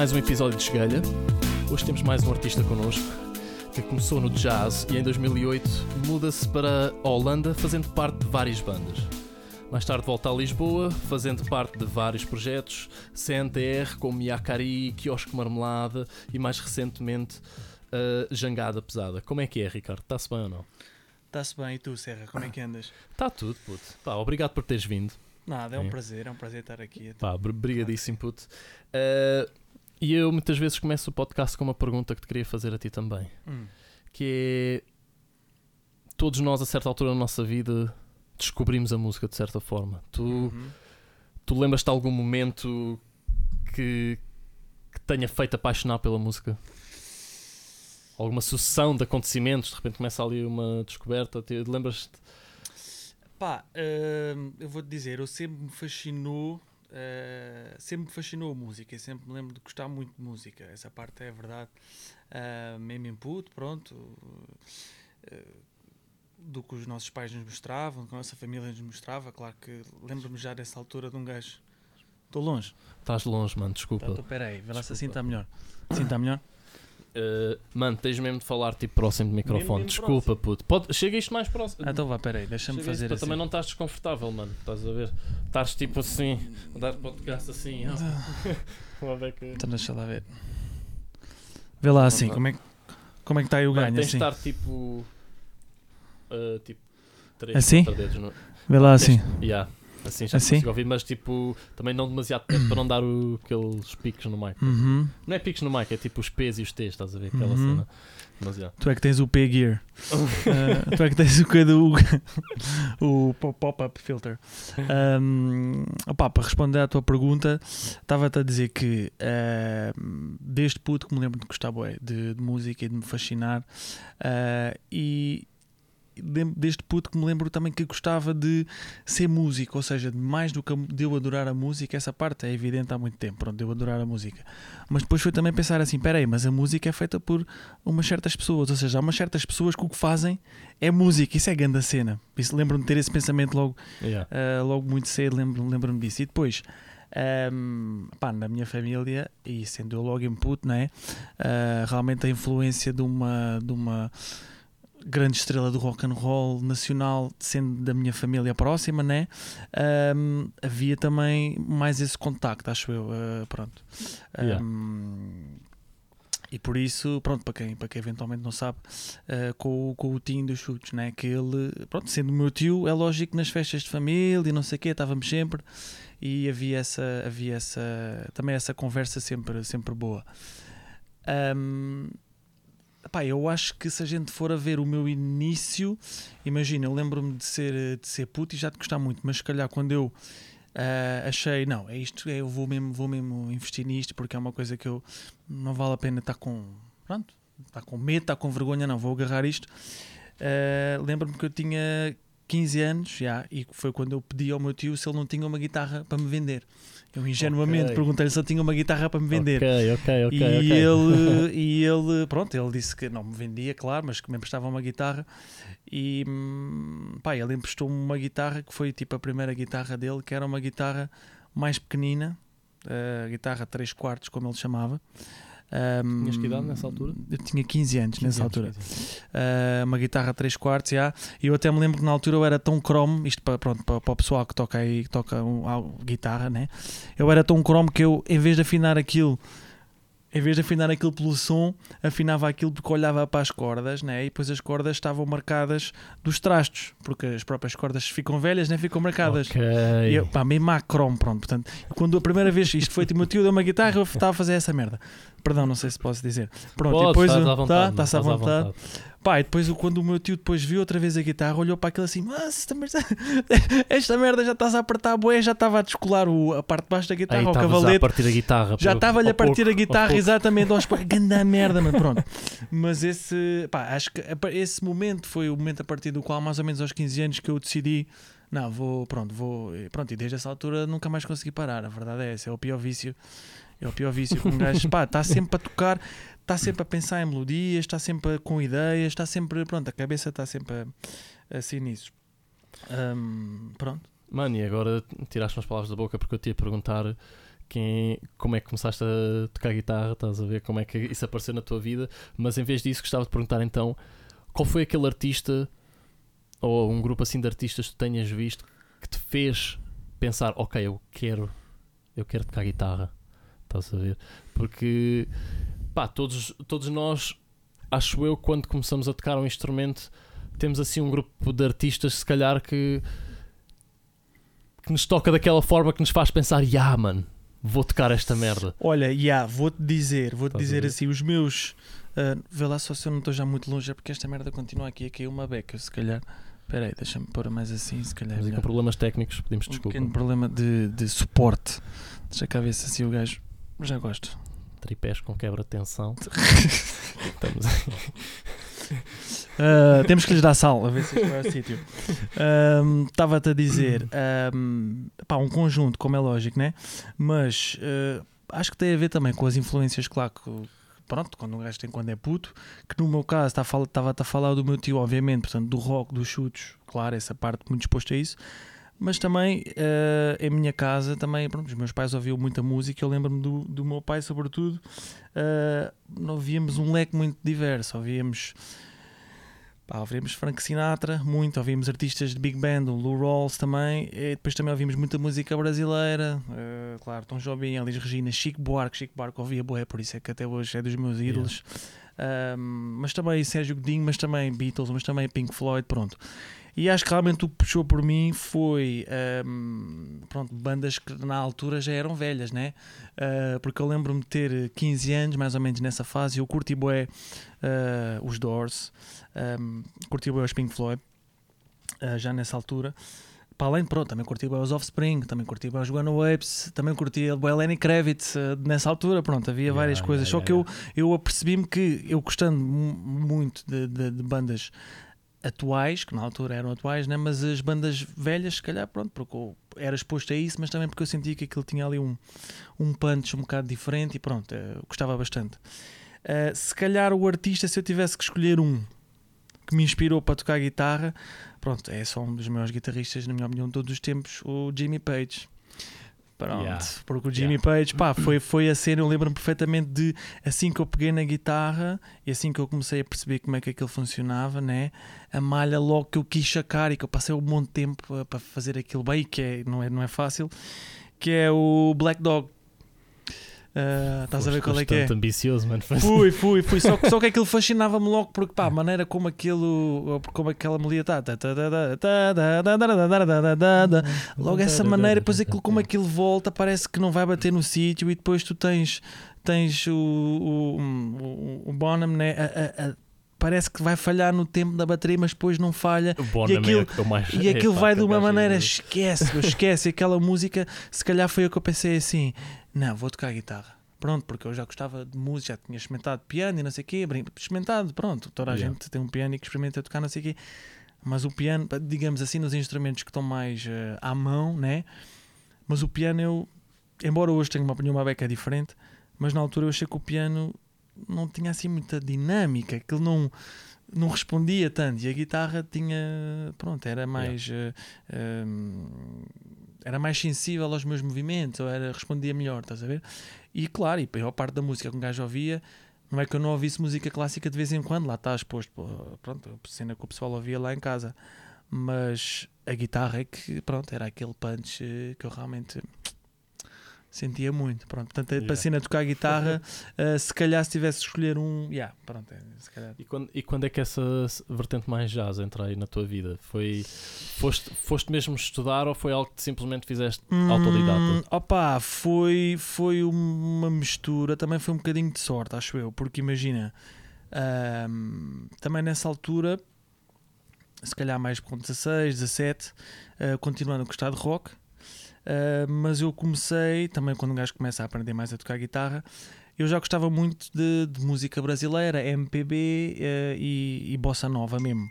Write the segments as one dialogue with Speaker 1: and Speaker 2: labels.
Speaker 1: Mais um episódio de Esgalha. Hoje temos mais um artista connosco que começou no jazz e em 2008 muda-se para a Holanda fazendo parte de várias bandas. Mais tarde volta a Lisboa, fazendo parte de vários projetos, CNTR, como Yakari, Quiosque Marmelada e mais recentemente a Jangada Pesada. Como é que é, Ricardo? Está-se bem ou não?
Speaker 2: Está-se bem, e tu, Serra, como é que andas?
Speaker 1: Está tudo, puto. Pá, obrigado por teres vindo.
Speaker 2: Nada, é um
Speaker 1: É.
Speaker 2: prazer, é um prazer estar aqui.
Speaker 1: Pá, br- brigadíssimo, puto. Uh, e eu muitas vezes começo o podcast com uma pergunta que te queria fazer a ti também.
Speaker 2: Hum.
Speaker 1: Que é... Todos nós, a certa altura da nossa vida, descobrimos a música de certa forma. Tu,
Speaker 2: Uhum.
Speaker 1: tu lembras-te de algum momento que, que tenha feito apaixonar pela música? Alguma sucessão de acontecimentos, de repente começa ali uma descoberta, te- lembras-te?
Speaker 2: Pá, hum, eu vou-te dizer, eu sempre me fascinou, eh, sempre me fascinou a música, sempre me lembro de gostar muito de música, essa parte é verdade. Ah, mesmo input, pronto, eh, do que os nossos pais nos mostravam, do que a nossa família nos mostrava, claro que lembro-me já dessa altura de um gajo. Estou longe.
Speaker 1: Estás longe, mano, desculpa.
Speaker 2: Então, peraí, vê lá se assim está melhor. Assim está melhor?
Speaker 1: Uh, mano, tens mesmo de falar tipo próximo do microfone.
Speaker 2: mesmo
Speaker 1: Desculpa, puto. Pode, chega isto mais próximo.
Speaker 2: Ah, então vá, peraí, deixa-me
Speaker 1: isto
Speaker 2: fazer
Speaker 1: para
Speaker 2: assim.
Speaker 1: Também não estás desconfortável, mano. Estás a ver? Estás tipo assim, a dar podcast assim. ó. Vamos ver que-
Speaker 2: Então deixa lá ver. Vê lá assim, como é, que- como é que está aí o
Speaker 1: Mano,
Speaker 2: ganho
Speaker 1: tens
Speaker 2: assim?
Speaker 1: de estar tipo. uh, tipo. 3,
Speaker 2: Assim?
Speaker 1: dedos. No...
Speaker 2: Vê lá assim.
Speaker 1: Yeah. Assim já
Speaker 2: Assim?
Speaker 1: consigo ouvir, mas tipo, também não demasiado perto para não dar o- aqueles picos no mic.
Speaker 2: Uhum.
Speaker 1: Não é picos no mic, é tipo os P's e os T's, estás a ver? Aquela
Speaker 2: Uhum.
Speaker 1: cena. Demasiado.
Speaker 2: Tu é que tens o P-Gear. Ah, tu é que tens o que do o po- pop-up filter. Um, opá, para responder à tua pergunta, estava-te a dizer que ah, desde puto que me lembro de gostar de, de música e de me fascinar ah, e desde puto que me lembro também que gostava de ser músico, ou seja, mais do que a- de eu adorar a música, essa parte é evidente há muito tempo, pronto, de eu adorar a música. Mas depois foi também pensar assim, peraí, mas a música é feita por umas certas pessoas, ou seja, há umas certas pessoas que o que fazem é música, isso é grande a cena. Isso lembro-me de ter esse pensamento logo,
Speaker 1: Yeah.
Speaker 2: ah, logo muito cedo, lembro- lembro-me disso. E depois, ahm, pá, na minha família, e sendo eu logo input, não é? Ah, realmente a influência de uma, de uma grande estrela do rock and roll nacional, sendo da minha família próxima, né? Ahm, havia também mais esse contacto, acho eu. ah, pronto.
Speaker 1: Yeah.
Speaker 2: Ahm, e por isso, pronto, para quem, para quem eventualmente não sabe, ah, com, o- com o Tim dos chutes, né? que ele, pronto, sendo o meu tio, é lógico que nas festas de família e não sei o quê, estávamos sempre e havia essa, havia essa também essa conversa sempre, sempre boa. Ahm, Eu acho que se a gente for a ver o meu início, imagina, eu lembro-me de ser, de ser puto e já de gostar muito, mas se calhar quando eu ah, achei, não, é isto, é, eu vou mesmo, vou mesmo investir nisto porque é uma coisa que eu não vale a pena estar com, pronto, estar com medo, estar com vergonha, não, vou agarrar isto. Ah, lembro-me que eu tinha 15 anos já, e foi quando eu pedi ao meu tio se ele não tinha uma guitarra para me vender. Eu ingenuamente
Speaker 1: Ok.
Speaker 2: perguntei-lhe se ele tinha uma guitarra para me vender.
Speaker 1: Ok, ok, ok.
Speaker 2: e,
Speaker 1: ok.
Speaker 2: ele, e ele, pronto, ele disse que não me vendia, claro, mas que me emprestava uma guitarra. E hum, pá, ele emprestou-me uma guitarra que foi tipo a primeira guitarra dele, que era uma guitarra mais pequenina, a guitarra 3 quartos, como ele chamava. Hum,
Speaker 1: Tinhas que idade nessa altura?
Speaker 2: Eu tinha 15 anos
Speaker 1: 15
Speaker 2: nessa
Speaker 1: anos,
Speaker 2: altura.
Speaker 1: 15 anos.
Speaker 2: Uh, uma guitarra 3 quartos, já. E eu até me lembro que na altura eu era tão cromo, isto para, pronto, para, para o pessoal que toca aí, que toca um, guitarra, né? Eu era tão cromo que eu, em vez de afinar aquilo, em vez de afinar aquilo pelo som, afinava aquilo porque olhava para as cordas, né? E depois as cordas estavam marcadas dos trastos, porque as próprias cordas ficam velhas, né? Ficam marcadas.
Speaker 1: Ok.
Speaker 2: E eu, pá, mesmo a cromo, pronto. Portanto, quando a primeira vez isto foi, tipo, o meu tio deu uma guitarra, eu estava a fazer essa merda. Perdão, não sei se posso dizer. Pronto,
Speaker 1: Podes,
Speaker 2: e depois
Speaker 1: estás
Speaker 2: o-
Speaker 1: à vontade,
Speaker 2: tá, está-se à
Speaker 1: mano, estás
Speaker 2: vontade. Pá, e depois quando o meu tio depois viu outra vez a guitarra, olhou para aquilo assim, mas esta merda, esta merda já estás a apertar a boé, já estava a descolar o, a parte de baixo da guitarra,
Speaker 1: Aí
Speaker 2: o
Speaker 1: estavas a
Speaker 2: cavalete.
Speaker 1: partir a guitarra.
Speaker 2: Já estava-lhe a partir
Speaker 1: pouco,
Speaker 2: a guitarra, exatamente, aos. Ganda merda, mas pronto. Mas esse, pá, acho que esse momento foi o momento a partir do qual, mais ou menos aos 15 anos, que eu decidi, não, vou, pronto, vou, e pronto, e desde essa altura nunca mais consegui parar. A verdade é essa, é o pior vício. É o pior vício que um gajo, pá, está sempre a tocar, está sempre a pensar em melodias, está sempre com ideias, está sempre, pronto, a cabeça está sempre assim nisso. Hum, pronto.
Speaker 1: Mano, e agora tiraste umas palavras da boca porque eu te ia perguntar quem, como é que começaste a tocar guitarra, estás a ver como é que isso apareceu na tua vida, mas em vez disso gostava de perguntar então qual foi aquele artista ou um grupo assim de artistas que tu tenhas visto que te fez pensar, ok, eu quero, eu quero tocar guitarra, estás a ver? Porque pá, todos, todos nós, acho eu, quando começamos a tocar um instrumento, temos assim um grupo de artistas, se calhar, que, que nos toca daquela forma que nos faz pensar, yeah, mano, vou tocar esta merda.
Speaker 2: Olha, já, yeah, vou-te dizer, vou-te dizer assim, os meus. ah, vê lá só se eu não estou já muito longe, é porque esta merda continua aqui a cair uma beca, se calhar. Espera aí, deixa-me pôr mais assim, se calhar. é
Speaker 1: Mas com problemas técnicos, pedimos
Speaker 2: um
Speaker 1: desculpa.
Speaker 2: pequeno problema de, de suporte. Deixa cá ver se assim o gajo. Já gosto.
Speaker 1: Tripés com quebra de tensão. Estamos
Speaker 2: Ah, temos que lhes dar sal, a ver se isto vai ao sítio. Estava-te a dizer, ahm, pá, um conjunto, como é lógico, né? Mas ah, acho que tem a ver também com as influências, claro, que, pronto, quando um gajo tem quando é puto, que no meu caso estava-te a falar do meu tio, obviamente, portanto, do rock, dos chutes, claro, essa parte muito exposta a isso. Mas também, ah, em minha casa, também, pronto, os meus pais ouviam muita música. Eu lembro-me do, do meu pai, sobretudo, ah, ouvíamos um leque muito diverso. Ouvíamos Pá, ouvíamos Frank Sinatra, muito, ouvíamos artistas de Big Band, o Lou Rawls também, e depois também ouvimos muita música brasileira, eh, claro, Tom Jobim, Elis Regina, Chico Buarque, Chico Buarque ouvia boé, por isso é que até hoje é dos meus ídolos, Ahm, mas também Sérgio Godinho, mas também Beatles, mas também Pink Floyd, pronto. E acho que realmente o que puxou por mim foi ahm, pronto, bandas que na altura já eram velhas, né? Ah, porque eu lembro-me de ter 15 anos, mais ou menos nessa fase, e eu curti bué ah, os Doors, um, curti bem os Pink Floyd uh, já nessa altura. Para além, pronto, também curti bem os Offspring, também curti bem os Guano Apes, também curti a Lenny Kravitz uh, nessa altura. Pronto, havia
Speaker 1: Yeah,
Speaker 2: várias
Speaker 1: yeah,
Speaker 2: coisas. Só
Speaker 1: yeah,
Speaker 2: que
Speaker 1: yeah.
Speaker 2: eu, eu apercebi-me que eu gostando mu- muito de, de- de bandas atuais, que na altura eram atuais, né? mas as bandas velhas, se calhar, pronto, porque eu era exposto a isso, mas também porque eu sentia que aquilo tinha ali um, um punch um bocado diferente e pronto, eh, eu gostava bastante. Uh, se calhar o artista, se eu tivesse que escolher um que me inspirou para tocar guitarra, pronto, é só um dos maiores guitarristas, na minha opinião, de todos os tempos, o Jimmy Page. Pronto,
Speaker 1: Yeah.
Speaker 2: porque o Jimmy
Speaker 1: Yeah.
Speaker 2: Page, pá, foi, foi a cena, eu lembro-me perfeitamente de assim que eu peguei na guitarra e assim que eu comecei a perceber como é que aquilo funcionava, né? A malha logo que eu quis sacar e que eu passei um monte de tempo para fazer aquilo bem, que é, não, é, não é fácil, que é o Black Dog. Ah, estás a ver qual é que é?
Speaker 1: ambicioso, mano.
Speaker 2: Fui, fui, fui. Só, que- só que aquilo fascinava-me logo porque, pá, a maneira como aquilo, como aquela melodia está. Logo essa maneira, depois aquilo, como aquilo volta, parece que não vai bater no sítio e depois tu tens, tens o, o, o, o Bonham, né? A- a- a- parece que vai falhar no tempo da bateria, mas depois não falha.
Speaker 1: O Bonham
Speaker 2: E aquilo-
Speaker 1: é o que eu mais-
Speaker 2: E aquilo vai de uma
Speaker 1: é
Speaker 2: maneira, esquece, esquece. Aquela música, se calhar foi o que eu pensei assim: não, vou tocar guitarra. Pronto, porque eu já gostava de música, já tinha experimentado piano e não sei o quê. Experimentado, pronto. Toda a
Speaker 1: Yeah.
Speaker 2: gente tem um piano e que experimenta tocar não sei o quê. Mas o piano, digamos assim, nos instrumentos que estão mais eh, à mão, né? Mas o piano, eu, embora hoje tenha uma opinião, uma beca diferente, mas na altura eu achei que o piano não tinha assim muita dinâmica, que ele não, não respondia tanto. E a guitarra tinha, pronto, era mais. eh, ehm, era mais sensível aos meus movimentos, ou era, respondia melhor, estás a ver? E claro, e a maior parte da música que um gajo ouvia, não é que eu não ouvisse música clássica de vez em quando, lá está exposto, pô, pronto, cena que o pessoal ouvia lá em casa. Mas a guitarra é que, pronto, era aquele punch eh, que eu realmente sentia muito. Pronto, portanto, para
Speaker 1: Yeah.
Speaker 2: a cena tocar guitarra, eh, se calhar se tivesse de escolher um, yeah, pronto, é.
Speaker 1: E quando, e quando é que essa vertente mais jazz entra aí na tua vida? Foi, foste, foste mesmo estudar ou foi algo que simplesmente fizeste autodidata?
Speaker 2: Hum, opa, foi, foi uma mistura, também foi um bocadinho de sorte, acho eu, porque imagina, ahm, também nessa altura, se calhar mais com 16, 17, ah, continuando a gostar de rock, ah, mas eu comecei, também quando um gajo começa a aprender mais a tocar guitarra, eu já gostava muito de, de música brasileira, MPB eh, e, e bossa nova mesmo.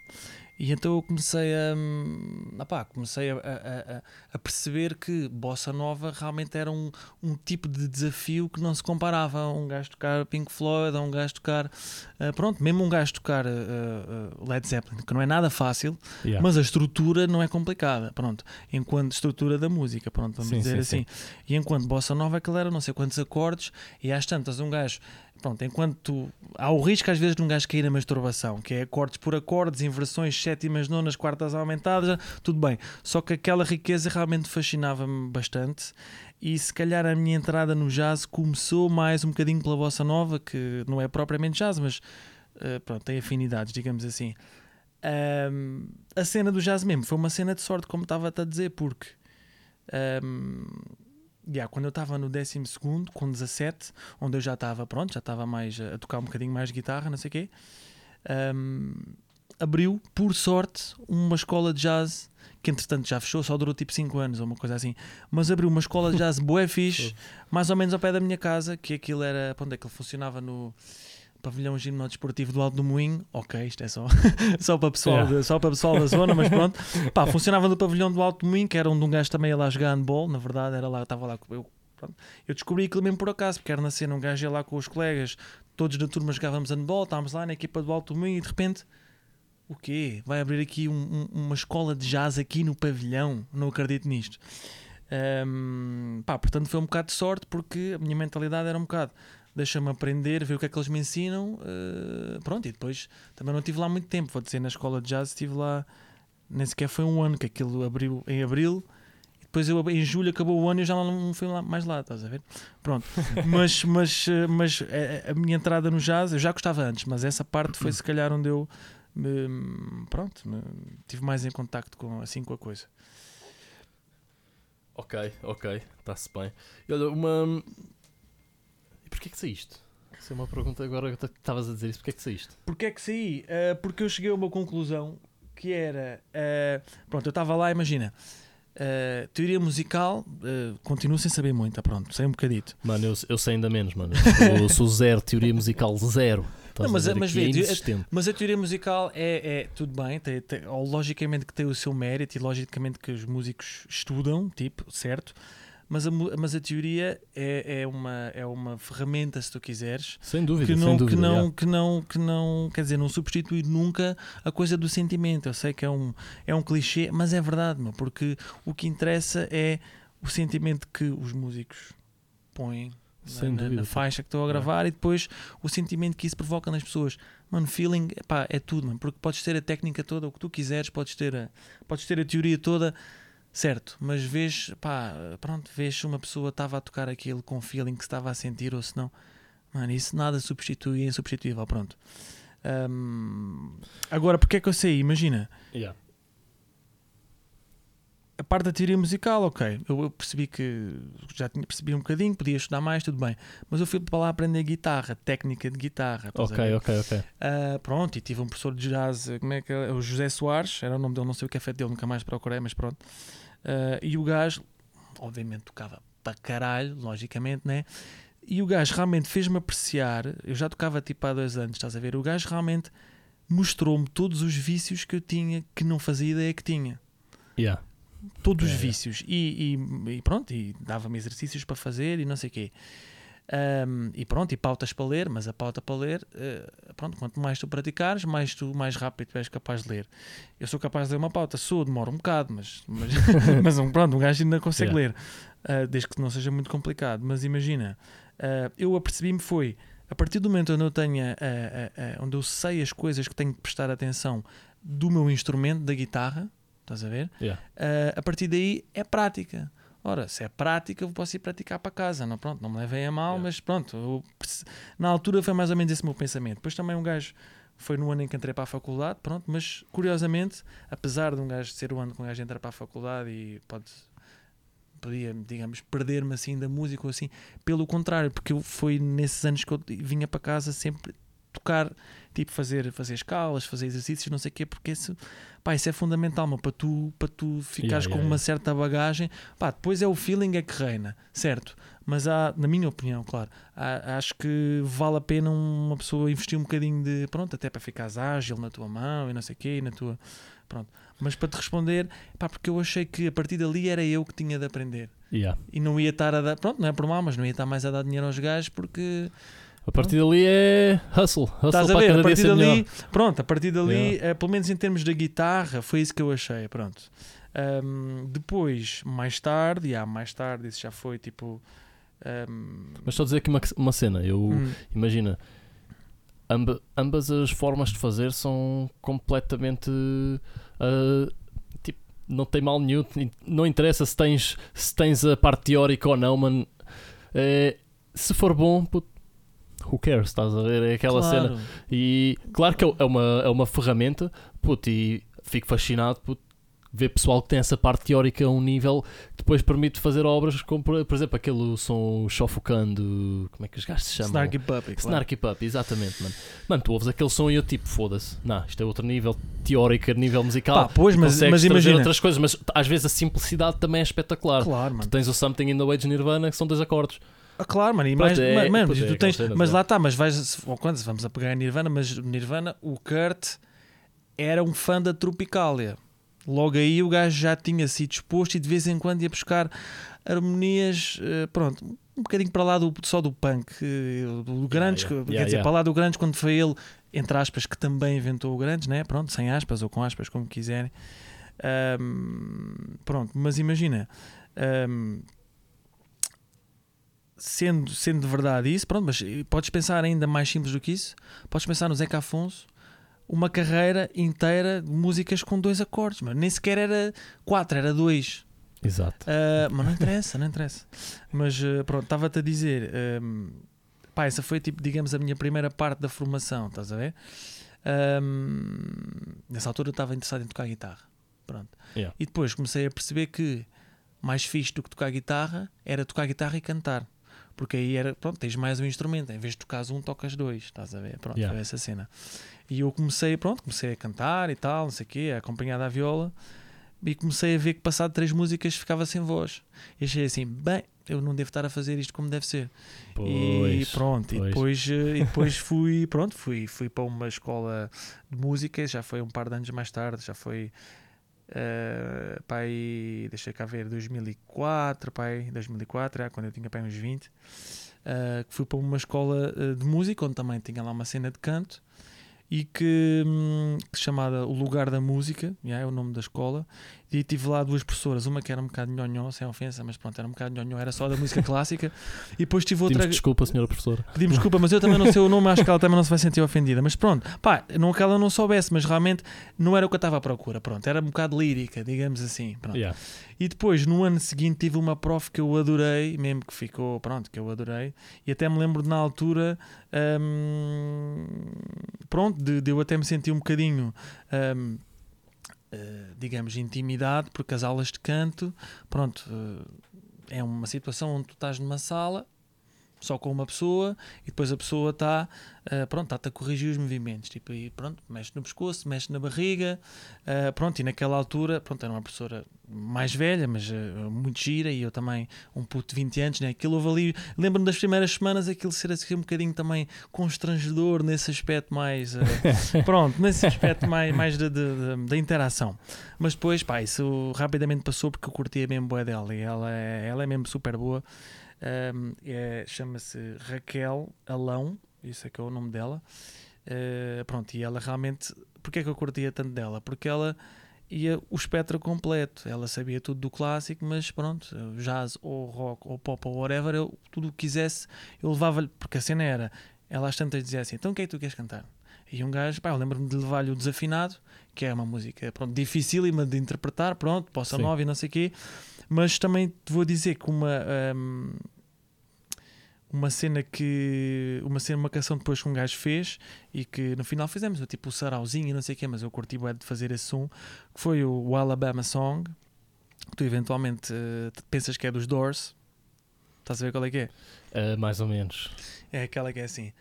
Speaker 2: E então eu comecei a, hum, opá, comecei a, a- a- perceber que Bossa Nova realmente era um, um tipo de desafio que não se comparava a um gajo tocar Pink Floyd, a um gajo tocar. ah, pronto, mesmo um gajo tocar ah, ah, Led Zeppelin, que não é nada fácil,
Speaker 1: Yeah.
Speaker 2: mas a estrutura não é complicada. Pronto, enquanto estrutura da música, pronto, vamos
Speaker 1: Sim,
Speaker 2: dizer
Speaker 1: sim,
Speaker 2: assim. E enquanto Bossa Nova, aquilo era não sei quantos acordes, e às tantas, um gajo. Pronto, enquanto há o risco às vezes de um gajo cair na masturbação, que é acordes por acordes, inversões, sétimas, nonas, quartas aumentadas, tudo bem. Só que aquela riqueza realmente fascinava-me bastante. E se calhar a minha entrada no jazz começou mais um bocadinho pela bossa nova, que não é propriamente jazz, mas eh, pronto, tem afinidades, digamos assim. Ahm, a cena do jazz mesmo foi uma cena de sorte, como estava-te a dizer, porque ahm, yeah, quando eu estava no 12, com 17, onde eu já estava pronto, já estava mais a, a tocar um bocadinho mais guitarra, não sei o quê, ahm, abriu, por sorte, uma escola de jazz que entretanto já fechou, só durou tipo 5 anos ou uma coisa assim, mas abriu uma escola de jazz bué fixe, mais ou menos ao pé da minha casa, que aquilo era, onde é que ele funcionava no pavilhão ginódesportivo do Alto do Moinho, ok, isto é só, só, para pessoal
Speaker 1: Yeah.
Speaker 2: de- só para pessoal da zona, mas pronto, pá, funcionava no pavilhão do Alto do Moinho, que era onde um gajo também ia lá jogar handball, na verdade, era lá, estava lá com eu, pronto. eu descobri aquilo mesmo por acaso, porque era na cena, um gajo ia lá com os colegas, todos da turma jogávamos handball, estávamos lá na equipa do Alto do Moinho e de repente o quê? Vai abrir aqui um- um- uma escola de jazz aqui no pavilhão? Não acredito nisto. Ahm, pá, portanto foi um bocado de sorte porque a minha mentalidade era um bocado deixa-me aprender, ver o que é que eles me ensinam. eh, pronto, e depois também não tive lá muito tempo. Vou dizer, na escola de jazz estive lá, nem sequer foi um ano, que aquilo abriu em abril. e Depois eu, em julho acabou o ano e eu já não fui lá, mais lá, estás a ver? Pronto. Mas, mas, eh, mas a, a minha entrada no jazz, eu já gostava antes, mas essa parte foi se calhar onde eu me- pronto, me- tive mais em contacto com, assim com a coisa.
Speaker 1: Ok, ok, está-se bem. E olha, uma. E porquê que saíste? Isso é uma pergunta agora que estavas a dizer isso. Porquê que saíste?
Speaker 2: Porquê é que saí? Uh, porque eu cheguei a uma conclusão que era. uh, pronto, eu estava lá, imagina. uh, teoria musical, uh, continuo sem saber muito, pronto, sei um bocadito.
Speaker 1: Mano, eu, eu sei ainda menos, mano. Eu sou zero, teoria musical zero.
Speaker 2: Não, mas-
Speaker 1: a
Speaker 2: mas
Speaker 1: é
Speaker 2: vê,
Speaker 1: inexistente.
Speaker 2: Mas a teoria musical é, é tudo bem, tem, tem- logicamente que tem o seu mérito e logicamente que os músicos estudam, tipo, certo? Mas a, mas a teoria é, é, uma, é uma ferramenta, se tu quiseres,
Speaker 1: Sem dúvida,
Speaker 2: que
Speaker 1: sem
Speaker 2: não,
Speaker 1: dúvida.
Speaker 2: que, não, que não, que não, quer dizer, não substitui nunca a coisa do sentimento. Eu sei que é um, é um clichê, mas é verdade, meu, porque o que interessa é o sentimento que os músicos põem na- na, faixa que estou a gravar e depois o sentimento que isso provoca nas pessoas. Mano, feeling epá, é tudo, mano, porque podes ter a técnica toda, o que tu quiseres, podes ter a, podes ter a teoria toda, certo, mas vês, pá, pronto, vês se uma pessoa estava a tocar aquilo com feeling que se estava a sentir ou se não. Mano, isso nada substitui, é insubstituível, pronto. Hum, agora, porque é que eu sei? Imagina,
Speaker 1: Yeah.
Speaker 2: a parte da teoria musical, ok, eu, eu percebi que já tinha percebido um bocadinho, podia estudar mais, tudo bem, mas eu fui para lá aprender guitarra, técnica de guitarra.
Speaker 1: Ok, ok, ok.
Speaker 2: Ah, pronto, e tive um professor de jazz, como é que é? O José Soares, era o nome dele, não sei o que é feito dele, nunca mais procurei, mas pronto. Ah, e o gajo, obviamente, tocava para caralho, logicamente, né? E o gajo realmente fez-me apreciar. Eu já tocava tipo há dois anos, estás a ver? O gajo realmente mostrou-me todos os vícios que eu tinha que não fazia ideia que tinha.
Speaker 1: Yeah.
Speaker 2: Todos os
Speaker 1: É.
Speaker 2: vícios. E, e- e pronto, e dava-me exercícios para fazer e não sei o quê. Ahm, e pronto, e pautas para ler, mas a pauta para ler, eh, pronto, quanto mais tu praticares, mais tu mais rápido és capaz de ler. Eu sou capaz de ler uma pauta, sou, demora um bocado, mas, mas, mas um, pronto, um gajo ainda consegue ler, ah, desde que não seja muito complicado. Mas imagina, ah, eu apercebi-me foi a partir do momento onde eu tenha, ah, onde eu sei as coisas que tenho que prestar atenção do meu instrumento, da guitarra, estás a ver?
Speaker 1: Yeah.
Speaker 2: Uh, a partir daí é prática. Ora, se é prática, eu posso ir praticar para casa. Não, pronto, não me levem a mal,
Speaker 1: Yeah.
Speaker 2: mas pronto. eu na altura foi mais ou menos esse o meu pensamento. Depois também um gajo foi no ano em que entrei para a faculdade, pronto, mas curiosamente, apesar de um gajo ser o ano que um gajo entra para a faculdade e pode podia, digamos, perder-me assim da música ou assim, pelo contrário, porque eu, foi nesses anos que eu vinha para casa sempre tocar, tipo fazer, fazer escalas, fazer exercícios, não sei o quê, porque isso, pá, isso é fundamental, meu, para tu, para tu ficares
Speaker 1: Yeah,
Speaker 2: com
Speaker 1: yeah,
Speaker 2: uma
Speaker 1: yeah.
Speaker 2: certa bagagem. Pá, depois é o feeling é que reina, certo? Mas há, na minha opinião, claro, há- acho que vale a pena uma pessoa investir um bocadinho de, pronto, até para ficares ágil na tua mão e não sei o quê, na tua, pronto. Mas para te responder, pá, porque eu achei que a partir dali era eu que tinha de aprender. E não ia estar a dar, pronto, não é por mal, mas não ia estar mais a dar dinheiro aos gajos porque
Speaker 1: A partir dali é hustle. Hustle
Speaker 2: estás a ver,
Speaker 1: cada
Speaker 2: a partir dali,
Speaker 1: melhor.
Speaker 2: pronto, a partir dali, eh, pelo menos em termos da guitarra, foi isso que eu achei, pronto. Ahm, depois, mais tarde, já, mais tarde, isso já foi tipo. ahm,
Speaker 1: Mas só dizer aqui uma, uma cena. Eu,
Speaker 2: hum,
Speaker 1: imagina, amba- ambas as formas de fazer são completamente. ah, tipo, não tem mal nenhum. Não interessa se tens, se tens a parte teórica ou não, mano. É, se for bom, puto, who cares? Estás a ver? É aquela cena.
Speaker 2: claro.
Speaker 1: E claro que é uma, é uma ferramenta, puto, e fico fascinado por ver pessoal que tem essa parte teórica a um nível que depois permite fazer obras como, por, por exemplo, aquele som chofocando. Como é que os gajos se chamam?
Speaker 2: Snarky Puppy. claro.
Speaker 1: Snarky Puppy, exatamente, mano. Mano, tu ouves aquele som e eu tipo, foda-se. Não, isto é outro nível teórico, nível musical.
Speaker 2: Pá, pois, mas, mas imagina.
Speaker 1: outras coisas, mas às vezes a simplicidade também é espetacular.
Speaker 2: Claro,
Speaker 1: Tu
Speaker 2: mano.
Speaker 1: tens o Something in the Way de Nirvana, que são dois acordes.
Speaker 2: Ah, claro, mano. E mais,
Speaker 1: é-
Speaker 2: ma- mano,
Speaker 1: pois é,
Speaker 2: tens, mas
Speaker 1: é.
Speaker 2: lá está, mas vais, ou quando vamos a pegar em Nirvana, mas Nirvana, o Kurt era um fã da Tropicalia. Logo aí o gajo já tinha se disposto e de vez em quando ia buscar harmonias, eh, pronto, um bocadinho para lá do, só do punk, eh, do Grandes,
Speaker 1: yeah. Yeah,
Speaker 2: quer dizer,
Speaker 1: yeah.
Speaker 2: para lá do Grandes quando foi ele, entre aspas, que também inventou o Grandes, né? Pronto, sem aspas ou com aspas, como quiserem. Ahm, pronto, mas imagina, ahm, sendo, sendo de verdade isso, pronto, mas podes pensar ainda mais simples do que isso, podes pensar no Zeca Afonso, uma carreira inteira de músicas com dois acordes, mas nem sequer era quatro, era dois.
Speaker 1: Exato.
Speaker 2: Ah, mas não interessa, não interessa. Mas ah, pronto, estava-te a dizer, ahm, pá, essa foi tipo, digamos, a minha primeira parte da formação, estás a ver? Ahm, nessa altura eu estava interessado em tocar guitarra. Pronto.
Speaker 1: Yeah.
Speaker 2: E depois comecei a perceber que mais fixe do que tocar guitarra era tocar guitarra e cantar. Porque aí era, pronto, tens mais um instrumento, em vez de tocares um, tocas dois, estás a ver? Pronto,
Speaker 1: Yeah.
Speaker 2: foi essa cena. E eu comecei, pronto, comecei a cantar e tal, não sei o quê, acompanhado à viola, e comecei a ver que passado três músicas ficava sem voz. E achei assim, bem, eu não devo estar a fazer isto como deve ser. e
Speaker 1: Pois.
Speaker 2: pronto, e
Speaker 1: pois.
Speaker 2: depois, eh, e depois fui, pronto, fui, fui para uma escola de música, já foi um par de anos mais tarde, já foi eh, pai, deixa cá ver, 2004, pai, 2004, é, quando eu tinha pai uns 20, eh, que fui para uma escola eh, de música, onde também tinha lá uma cena de canto, e que, que chamada O Lugar da Música, yeah, é o nome da escola, e tive lá duas professoras, uma que era um bocado nhonhó, sem ofensa, mas pronto, era um bocado nhonhó, era só da música clássica, e depois tive outra...
Speaker 1: Pedimos desculpa, senhora professora.
Speaker 2: Pedimos desculpa, mas eu também não sei o nome, acho que ela também não se vai sentir ofendida. Mas pronto, pá, não que ela não soubesse, mas realmente não era o que eu estava à procura. Pronto, era um bocado lírica, digamos assim. Pronto.
Speaker 1: Yeah.
Speaker 2: E depois, no ano seguinte, tive uma prof que eu adorei, mesmo que ficou, pronto, que eu adorei. E até me lembro de, na altura, hum, pronto, de, de eu até me sentir um bocadinho. hum, eh, digamos, intimidade, porque as aulas de canto, pronto, eh, é uma situação onde tu estás numa sala só com uma pessoa e depois a pessoa está eh, pronto, está-te a corrigir os movimentos tipo, e pronto, mexe no pescoço, mexe na barriga eh, pronto, e naquela altura pronto, era uma professora mais velha mas eh, muito gira e eu também um puto de 20 anos, né? aquilo houve ali lembro-me das primeiras semanas aquilo ser assim um bocadinho também constrangedor nesse aspecto mais pronto, nesse aspecto mais, mais da interação mas depois, pá, isso rapidamente passou porque eu curtia mesmo boa dela e ela é, ela é mesmo super boa um, é- chama-se Raquel Alão, isso é que é o nome dela. Uh, pronto, e ela realmente, porque é que eu curtia tanto dela? Porque ela ia o espectro completo, ela sabia tudo do clássico, mas pronto, jazz ou rock ou pop ou whatever, eu, tudo o que quisesse, eu levava-lhe, porque a cena era, ela às tantas dizia assim: então o que é que tu queres cantar? E um gajo, pá, eu lembro-me de levar-lhe o Desafinado, que é uma música pronto, dificílima de interpretar, pronto, possa nova e não sei o quê, mas também te vou dizer que uma hum, uma cena que uma cena uma canção depois que um gajo fez e que no final fizemos tipo o sarauzinho e não sei o quê, mas eu curti bué de fazer esse som que foi o, Alabama Song que tu eventualmente eh, pensas que é dos Doors estás a ver qual é que é?
Speaker 1: Uh, mais ou menos.
Speaker 2: É aquela que é assim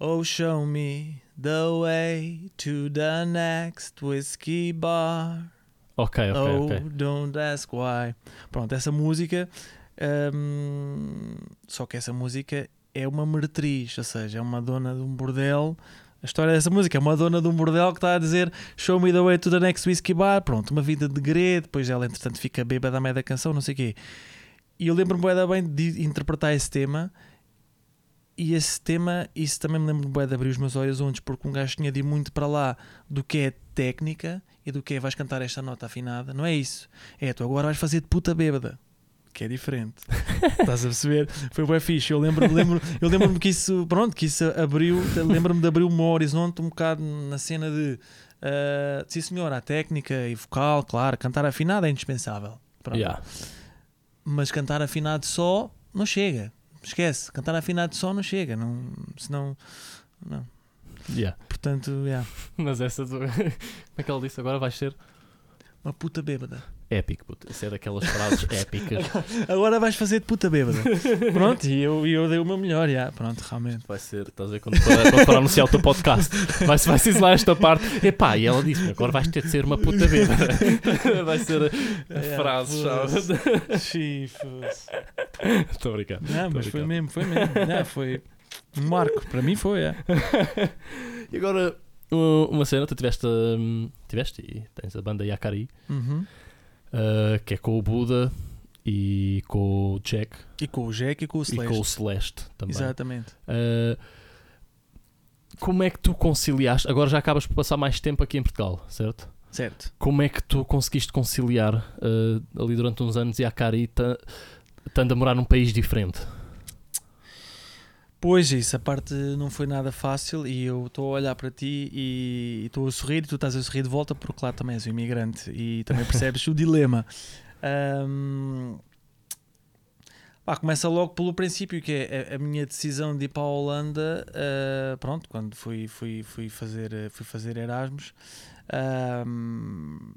Speaker 2: Oh, show me the way to the next whiskey bar.
Speaker 1: Ok, ok,
Speaker 2: oh,
Speaker 1: ok.
Speaker 2: don't ask why. Pronto, essa música. hum, só que essa música é uma meretriz, ou seja, é uma dona de um bordel. A história dessa música é uma dona de um bordel que está a dizer Show me the way to the next whiskey bar. Pronto, uma vida de degredo. Depois ela, entretanto, fica bêbada a meio da canção, não sei o quê. E eu lembro-me bem de interpretar esse tema. E esse tema, isso também me lembro bué de abrir os meus horizontes, porque um gajo tinha de ir muito para lá do que é técnica e do que é vais cantar esta nota afinada. Não é isso. É, tu agora vais fazer de puta bêbada. Que é diferente. Estás a perceber? Foi bem fixe. Eu lembro-me lembro, eu lembro que isso, pronto, que isso abriu, lembro-me de abrir o meu horizonte um bocado na cena de ah, sim senhor, a técnica e vocal, claro, cantar afinado é indispensável.
Speaker 1: Yeah.
Speaker 2: Mas cantar afinado só não chega. Esquece, cantar afinado só não chega. Não, senão. Não.
Speaker 1: Yeah.
Speaker 2: Portanto, yeah,
Speaker 1: Mas essa do... Como é que ela disse agora? Vai ser
Speaker 2: uma puta bêbada.
Speaker 1: Épico, puto. Isso é daquelas frases épicas.
Speaker 2: Agora vais fazer de puta bêbada. Pronto, e eu, eu dei o meu melhor, já. Pronto, realmente.
Speaker 1: Vai ser, estás a ver quando for, quando for anunciar o teu podcast, vai, vai ser lá esta parte. Epá, e ela disse: agora vais ter de ser uma puta bêbada. Vai ser a, a
Speaker 2: É,
Speaker 1: frase
Speaker 2: foda-se.
Speaker 1: chave.
Speaker 2: Chifres.
Speaker 1: Estou a brincar.
Speaker 2: Não, mas foi
Speaker 1: brincando.
Speaker 2: mesmo, foi mesmo. Não, foi um marco. Para mim foi, é.
Speaker 1: E agora, uma cena, tu tiveste, hum, tiveste e tens a banda Yakari,
Speaker 2: Uhum.
Speaker 1: Uh, que é com o Buda e com o Jack
Speaker 2: E com o Jack e com o
Speaker 1: e
Speaker 2: Celeste.
Speaker 1: com o Celeste também.
Speaker 2: Exatamente.
Speaker 1: Uh, como é que tu conciliaste? Agora já acabas por passar mais tempo aqui em Portugal, certo?
Speaker 2: Certo.
Speaker 1: Como é que tu conseguiste conciliar uh, ali durante uns anos Yakari ta- estando a morar num país diferente?
Speaker 2: Pois isso, a parte não foi nada fácil e eu estou a olhar para ti e estou a sorrir e tu estás a sorrir de volta porque lá também és um imigrante e também percebes o dilema. Ahm, pá, começa logo pelo princípio que é a, minha decisão de ir para a Holanda, ah, pronto, quando fui, fui, fui, fazer, fui fazer Erasmus, ahm,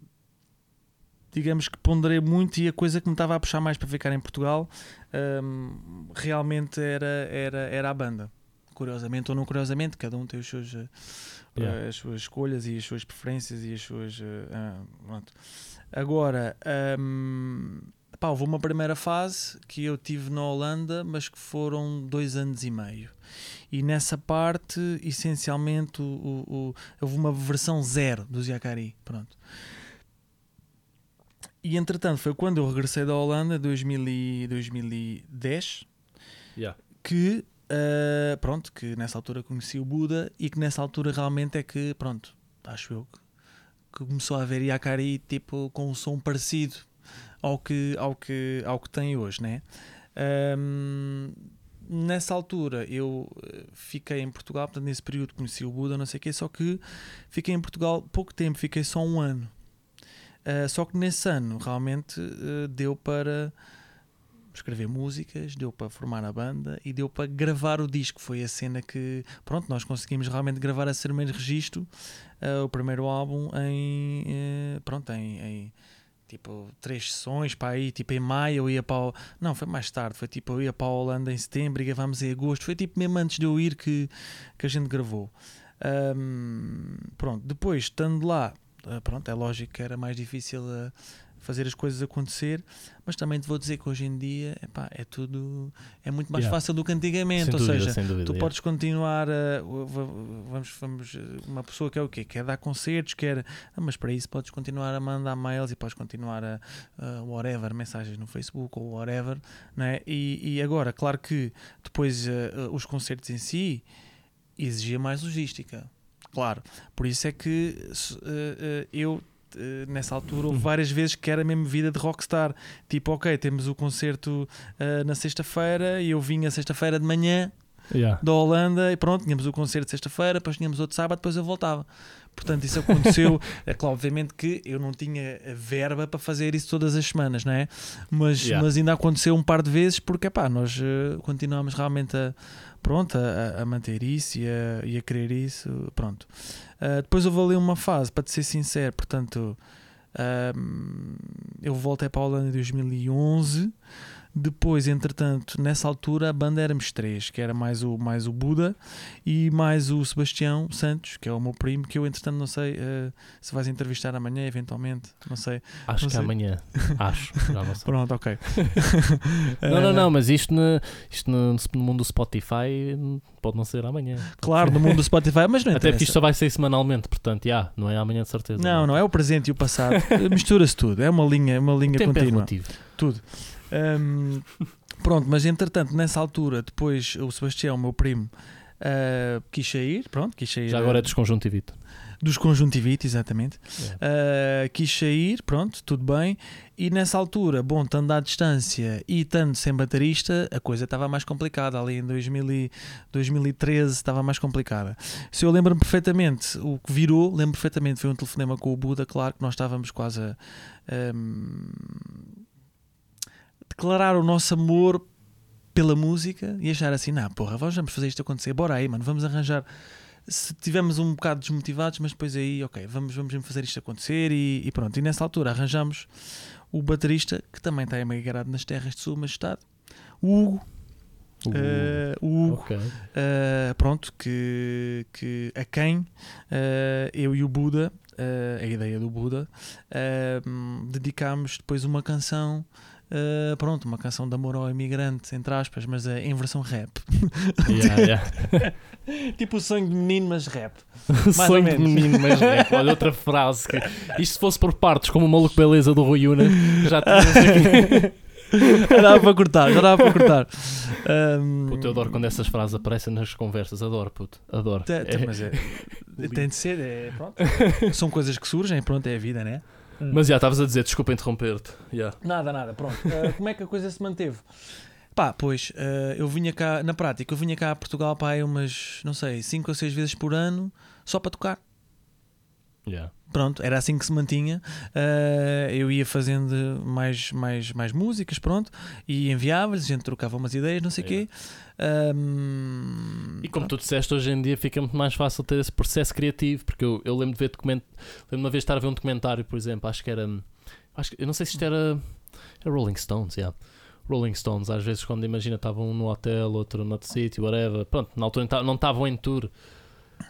Speaker 2: digamos que ponderei muito e a coisa que me estava a puxar mais para ficar em Portugal hum, realmente era, era, era a banda. Curiosamente ou não curiosamente, cada um tem os seus, eh,
Speaker 1: Yeah.
Speaker 2: as suas escolhas e as suas preferências e as suas. eh, ah, pronto. Agora, hum, pá, houve uma primeira fase que eu tive na Holanda, mas que foram dois anos e meio. E nessa parte, essencialmente, o, o- o- houve uma versão zero do Yakari. Pronto. E entretanto, foi quando eu regressei da Holanda, 2000 e 2010,
Speaker 1: Yeah.
Speaker 2: que ah, pronto, que nessa altura conheci o Buda e que nessa altura realmente é que, pronto, acho eu que, que começou a haver Yakari tipo com um som parecido ao que, ao que, ao que tem hoje, né? Ahm, nessa altura eu eh, fiquei em Portugal, portanto nesse período conheci o Buda, não sei o quê, só que fiquei em Portugal pouco tempo, fiquei só um ano. Ah, só que nesse ano realmente eh, deu para escrever músicas, deu para formar a banda e deu para gravar o disco. Foi a cena que, pronto, nós conseguimos realmente gravar esse primeiro registro, ah, o primeiro álbum em, eh, pronto, em, em, tipo três sessões para aí, tipo em maio eu ia para o, não, foi mais tarde, foi tipo eu ia para a Holanda em setembro e gravámos em agosto, foi tipo mesmo antes de eu ir que, que a gente gravou. Ahm, pronto, depois estando lá, pronto, é lógico que era mais difícil ah, fazer as coisas acontecer, mas também te vou dizer que hoje em dia epá, é tudo é muito mais
Speaker 1: Yeah.
Speaker 2: fácil do que antigamente,
Speaker 1: Sem
Speaker 2: ou
Speaker 1: dúvida,
Speaker 2: seja,
Speaker 1: dúvida.
Speaker 2: tu
Speaker 1: yeah.
Speaker 2: podes continuar a, vamos, vamos uma pessoa que é o quê? Quer dar concertos, quer ah, mas para isso podes continuar a mandar mails e podes continuar a, a whatever, mensagens no Facebook ou whatever, não é? E, e agora, claro que depois eh, eh, os concertos em si exigia mais logística, claro. Por isso é que eh, eu eh, nessa altura houve várias vezes que era mesmo vida de rockstar. Tipo, ok, temos o concerto eh, na sexta-feira e eu vinha sexta-feira de manhã
Speaker 1: Yeah.
Speaker 2: da Holanda e pronto, tínhamos o concerto sexta-feira, depois tínhamos outro sábado, depois eu voltava. Portanto, isso aconteceu. é claro, obviamente que eu não tinha a verba para fazer isso todas as semanas, não é? Mas,
Speaker 1: Yeah.
Speaker 2: mas ainda aconteceu um par de vezes porque pá, nós eh, continuamos realmente a, pronto, a, a manter isso e a, e a querer isso. Pronto. Ah, depois houve ali uma fase, para te ser sincero, portanto, ahm, eu voltei para a Holanda em 2011. Depois, entretanto, nessa altura a banda éramos três, que era mais o, mais o Buda e mais o Sebastião Santos, que é o meu primo, que eu entretanto não sei eh, se vais entrevistar amanhã, eventualmente, não sei.
Speaker 1: Acho
Speaker 2: Não
Speaker 1: que
Speaker 2: sei.
Speaker 1: amanhã. Acho. Não.
Speaker 2: Pronto, ok.
Speaker 1: Não, não,
Speaker 2: Eh,
Speaker 1: não, mas isto, no, isto no, no mundo do Spotify pode não ser amanhã.
Speaker 2: Claro, no mundo do Spotify, mas não
Speaker 1: Até porque isto só vai sair semanalmente, portanto, já, não é amanhã de certeza.
Speaker 2: Não, não é o presente e o passado. Mistura-se tudo. É uma linha, uma linha
Speaker 1: é
Speaker 2: contínua.
Speaker 1: relativo.
Speaker 2: tudo. Ahm, pronto, mas entretanto, nessa altura, depois o Sebastião, meu primo, ah, quis sair, pronto, quis sair
Speaker 1: Já agora é desconjuntivito.
Speaker 2: dos conjuntivite, exatamente. Ah, quis sair, pronto, tudo bem. E nessa altura, bom, estando à distância e estando sem baterista, a coisa estava mais complicada. Ali em 2000 e 2013 estava mais complicada. Se eu lembro-me perfeitamente, o que virou, lembro perfeitamente, foi um telefonema com o Buda, claro que nós estávamos quase a ahm, declarar o nosso amor pela música e achar assim, não, porra, vamos fazer isto acontecer, bora aí, mano, vamos arranjar se tivemos um bocado desmotivados, mas depois aí, ok, vamos, vamos fazer isto acontecer e, e pronto. E nessa altura arranjamos o baterista, que também está emigrado nas terras de Sua Majestade, o Hugo.
Speaker 1: Uh,
Speaker 2: eh, o Hugo,
Speaker 1: ok.
Speaker 2: eh, pronto, que, que a quem eh, eu e o Buda, a ideia do Buda, dedicámos depois uma canção. Eh, pronto, uma canção de amor ao imigrante, entre aspas, mas eh, em versão rap.
Speaker 1: Yeah, yeah.
Speaker 2: tipo o sonho de menino, mas rap.
Speaker 1: Sonho de menino, mas rap. Olha, outra frase que. Isto se fosse por partes, como o maluco beleza do Rui Una, já aqui.
Speaker 2: Já dava para cortar, já dava para cortar. Ahm,
Speaker 1: Puto, eu adoro quando essas frases aparecem nas conversas. Adoro, puto. Adoro.
Speaker 2: Te- te-
Speaker 1: É-
Speaker 2: mas é, tem de ser, é, pronto. São coisas que surgem, pronto, é a vida, né?
Speaker 1: Mas já estavas a dizer, desculpa interromper-te. Yeah.
Speaker 2: Nada, nada, pronto. Ah, como é que a coisa se manteve? Pá, pois, ah, eu vinha cá, na prática, eu vinha cá a Portugal, pá, aí umas, não sei, 5 ou 6 vezes por ano, só para tocar.
Speaker 1: Yeah.
Speaker 2: Pronto, era assim que se mantinha. Ah, eu ia fazendo mais, mais, mais músicas, pronto, e enviava-lhes, a gente trocava umas ideias, não sei o quê. Ahm,
Speaker 1: E como
Speaker 2: pronto.
Speaker 1: tu disseste, hoje em dia fica muito mais fácil ter esse processo criativo, porque eu, eu lembro de ver document... lembro uma vez de estar a ver um documentário, por exemplo, acho que era. Acho que, eu não sei se isto era. Era Rolling Stones, yeah. Rolling Stones, às vezes quando imagina estavam um no hotel, outro no outro sítio, whatever. Pronto, na altura não estavam em tour,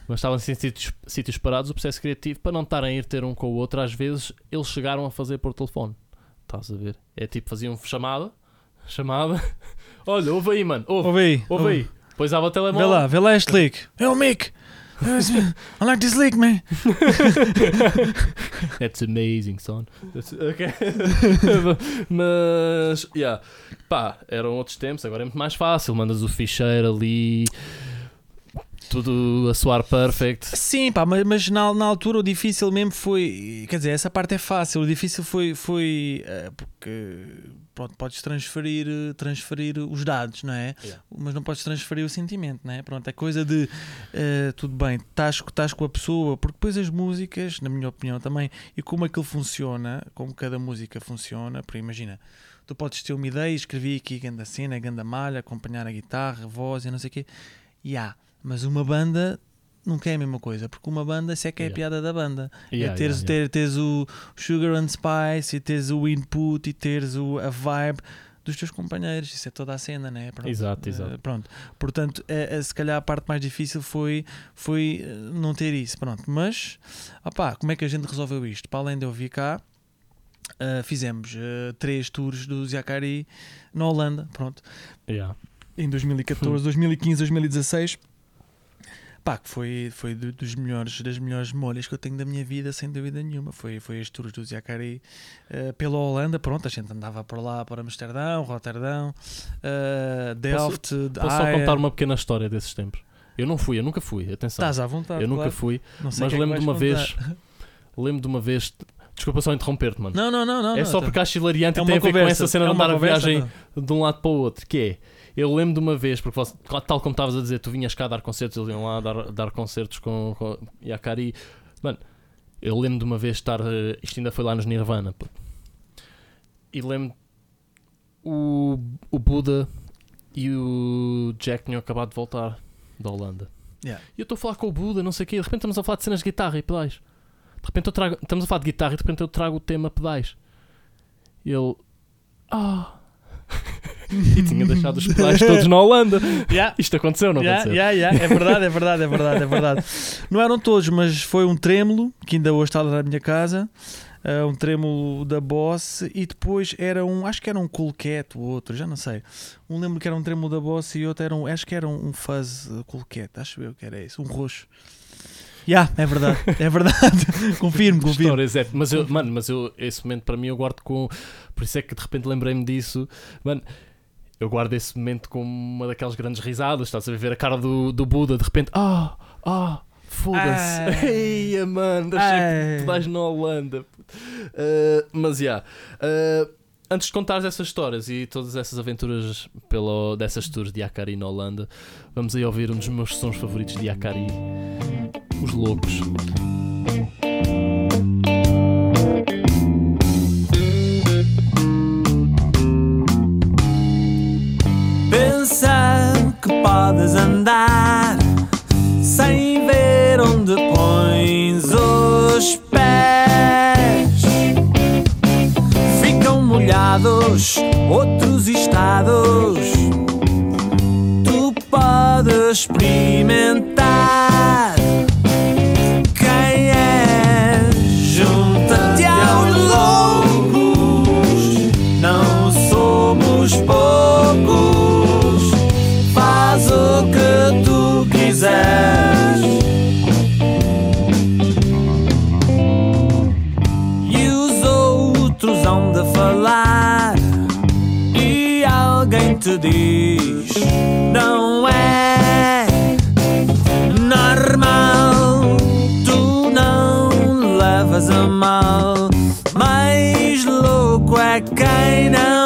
Speaker 1: mas estavam assim, em sítios, sítios parados. O processo criativo, para não estarem a ir ter um com o outro, às vezes eles chegaram a fazer por telefone. Estás a ver? É tipo, faziam chamada, chamada. Olha, ouve aí, mano, ouve,
Speaker 2: Ouve aí,
Speaker 1: ouve aí. Depois dava o
Speaker 2: Vê
Speaker 1: telemóvel.
Speaker 2: lá, vê lá este leak. É o Mick. I like this leak, man.
Speaker 1: That's amazing, son. That's- ok. Mas, yeah. Pá, eram outros tempos, agora é muito mais fácil. Mandas o ficheiro ali, tudo a soar perfect.
Speaker 2: Sim, pá, mas, mas na, na altura o difícil mesmo foi. Quer dizer, essa parte é fácil. O difícil foi. foi eh, porque. Pronto, podes transferir, transferir os dados, não é?
Speaker 1: Yeah.
Speaker 2: Mas não podes transferir o sentimento, não é? Pronto, é coisa de. eh, tudo bem, estás, estás com a pessoa, porque depois as músicas, na minha opinião também, e como aquilo funciona, como cada música funciona, porque imagina. Tu podes ter uma ideia, escrevi aqui ganda cena, ganda malha, acompanhar a guitarra, a voz e não sei o quê. E há, mas uma banda nunca é a mesma coisa, porque uma banda, isso é que é a
Speaker 1: Yeah.
Speaker 2: piada da banda.
Speaker 1: Yeah,
Speaker 2: é teres,
Speaker 1: yeah.
Speaker 2: Ter, teres o Sugar and Spice e teres o input e teres o, a vibe dos teus companheiros. Isso é toda a cena, né? Pronto.
Speaker 1: Exato,
Speaker 2: Eh,
Speaker 1: exato.
Speaker 2: pronto. Portanto, eh, eh, se calhar a parte mais difícil foi, foi não ter isso. Pronto. Mas, opá, como é que a gente resolveu isto? Para além de eu vir cá, eh, fizemos eh, três tours do Ziacari na Holanda. Pronto
Speaker 1: Yeah.
Speaker 2: em 2014, 2015, 2016. Pá, que foi, foi do- dos melhores, das melhores memórias que eu tenho da minha vida, sem dúvida nenhuma. Foi, foi as tours do Ziacari eh, pela Holanda. Pronto, a gente andava por lá para Amsterdão, Roterdão, eh, Delft,
Speaker 1: Posso só
Speaker 2: Haia.
Speaker 1: contar uma pequena história desses tempos? Eu não fui, eu nunca fui, atenção.
Speaker 2: Estás à vontade.
Speaker 1: eu nunca
Speaker 2: claro.
Speaker 1: fui,
Speaker 2: Não sei
Speaker 1: mas
Speaker 2: é
Speaker 1: lembro de uma
Speaker 2: vais
Speaker 1: vez.
Speaker 2: contar.
Speaker 1: Lembro de uma vez. Desculpa só interromper-te, mano.
Speaker 2: Não, não, não. não
Speaker 1: é
Speaker 2: não,
Speaker 1: só
Speaker 2: tá-
Speaker 1: porque acho hilariante
Speaker 2: é
Speaker 1: e tem a ver com
Speaker 2: conversa,
Speaker 1: essa cena
Speaker 2: é
Speaker 1: de andar a
Speaker 2: conversa,
Speaker 1: viagem
Speaker 2: tá?
Speaker 1: de um lado para o outro, que é, eu lembro de uma vez, porque você- tal como estavas a dizer, tu vinhas cá dar concertos, eles iam lá dar, dar concertos com, com Yakari. Mano, eu lembro de uma vez estar, eh, isto ainda foi lá nos Nirvana, pô. e lembro o, o Buda e o Jack tinham acabado de voltar da Holanda.
Speaker 2: Yeah.
Speaker 1: E eu estou a falar com o Buda, não sei o quê, de repente estamos a falar de cenas de guitarra e pedais. De repente eu trago, estamos a falar de guitarra e de repente eu trago o tema pedais. E ele. Ah! E tinha deixado os pedais todos na Holanda.
Speaker 2: Yeah.
Speaker 1: Isto aconteceu, não
Speaker 2: Yeah,
Speaker 1: aconteceu?
Speaker 2: yeah, yeah. É verdade, é verdade, é verdade, é verdade. Não eram todos, mas foi um trêmulo que ainda hoje está lá na minha casa. uh, um trêmulo da Boss e depois era um, acho que era um Coolcat o outro, já não sei. Um lembro que era um trêmulo da Boss e outro era um, acho que era um, um Fuzz Coolcat, acho eu que era isso, um roxo. Já, é verdade, é verdade. confirmo, confirmo.
Speaker 1: Histórias, é. Mas eu, mano, mas eu, esse momento para mim eu guardo com. Por isso é que de repente lembrei-me disso. Mano, eu guardo esse momento com uma daquelas grandes risadas. Estás a ver a cara do, do Buda de repente. Ah, ah, foda-se.
Speaker 2: Ah.
Speaker 1: Eia, mano, deixei
Speaker 2: Ah.
Speaker 1: que vais na Holanda. Uh, mas já. uh, antes de contares essas histórias e todas essas aventuras pelo, dessas tours de Yakari na Holanda, vamos aí ouvir um dos meus sons favoritos de Yakari: Os Loucos.
Speaker 3: Pensar que podes andar sem ver onde pões os pés. Ficam molhados outros estados. Tu podes experimentar. Louco é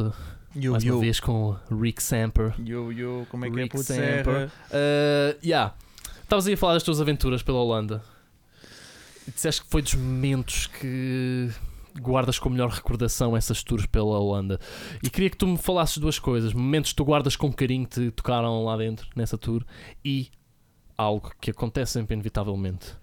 Speaker 1: volta,
Speaker 2: Yo,
Speaker 1: mais
Speaker 2: yo.
Speaker 1: uma vez com o Rick Samper.
Speaker 2: Yo, yo, como é que é
Speaker 1: Rick
Speaker 2: puto
Speaker 1: Samper. Uh, yeah. Estavas aí a falar das tuas aventuras pela Holanda. E disseste que foi dos momentos que guardas com melhor recordação essas tours pela Holanda. E queria que tu me falasses duas coisas: momentos que tu guardas com carinho que te tocaram lá dentro, nessa tour, e algo que acontece sempre inevitavelmente.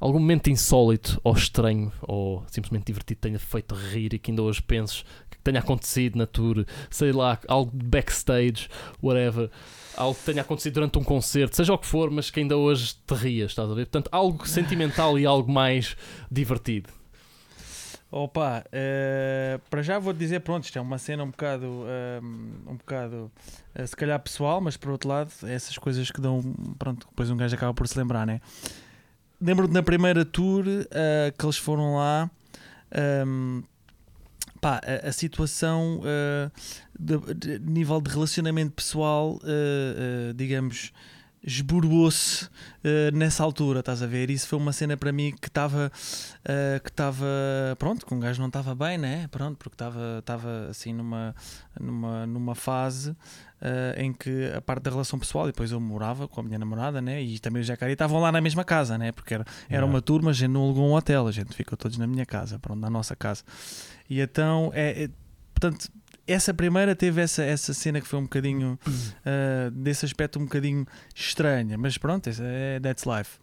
Speaker 1: Algum momento insólito ou estranho ou simplesmente divertido tenha feito rir e que ainda hoje penses tenha acontecido na tour, sei lá, algo de backstage, whatever, algo que tenha acontecido durante um concerto, seja o que for, mas que ainda hoje te rias, estás a ver? Portanto, algo sentimental e algo mais divertido.
Speaker 2: Opa, eh, para já vou dizer, pronto, isto é uma cena um bocado, ehm, um bocado, eh, se calhar pessoal, mas por outro lado, é essas coisas que dão, pronto, depois um gajo acaba por se lembrar, né? Lembro-me na primeira tour eh, que eles foram lá, ehm, pá, a, a situação eh, de, de nível de relacionamento pessoal, eh, eh, digamos, esburou-se nessa altura, estás a ver? Isso foi uma cena para mim que estava Uh, que estava pronto, que um gajo não estava bem, né? Pronto, porque estava estava assim numa numa numa fase uh, em que a parte da relação pessoal, e depois eu morava com a minha namorada, né? E também o Jacari estavam lá na mesma casa, né? Porque era, era uma turma, a gente não alugou um hotel, a gente ficou todos na minha casa, pronto, na nossa casa. E então é, é- portanto essa primeira teve essa, essa cena que foi um bocadinho uh, desse aspecto um bocadinho estranha, mas pronto, é that's life.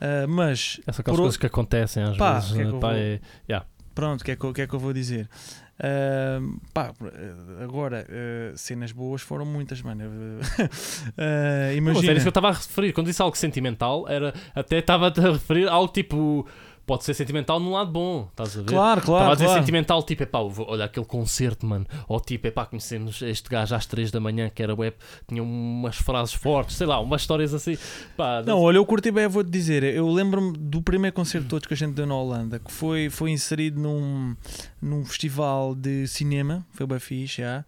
Speaker 2: Uh, mas
Speaker 1: Essas aquelas
Speaker 2: Por o-
Speaker 1: coisas que acontecem às
Speaker 2: Pá,
Speaker 1: vezes.
Speaker 2: que é que
Speaker 1: né?
Speaker 2: eu
Speaker 1: Pá,
Speaker 2: vou-
Speaker 1: é- yeah.
Speaker 2: Pronto, o que, é que, que é que eu vou dizer? Ahm, pá, agora, eh, cenas boas foram muitas, mano. Eh,
Speaker 1: Não,
Speaker 2: imagina.
Speaker 1: era isso que eu estava a referir. Quando disse algo sentimental, era até estava a referir algo tipo. Pode ser sentimental num lado bom, estás a ver?
Speaker 2: Claro,
Speaker 1: Estava
Speaker 2: claro.
Speaker 1: a dizer
Speaker 2: claro.
Speaker 1: sentimental, tipo, epá, vou- olha aquele concerto, mano. Ou tipo, epá, conhecemos este gajo às 3 da manhã que era web, tinha umas frases fortes, sei lá, umas histórias assim. Pá,
Speaker 2: Não, olha, eu curti bem, vou-te dizer. Eu lembro-me do primeiro concerto de todos que a gente deu na Holanda, que foi, foi inserido num, num festival de cinema, foi bem fixe, já.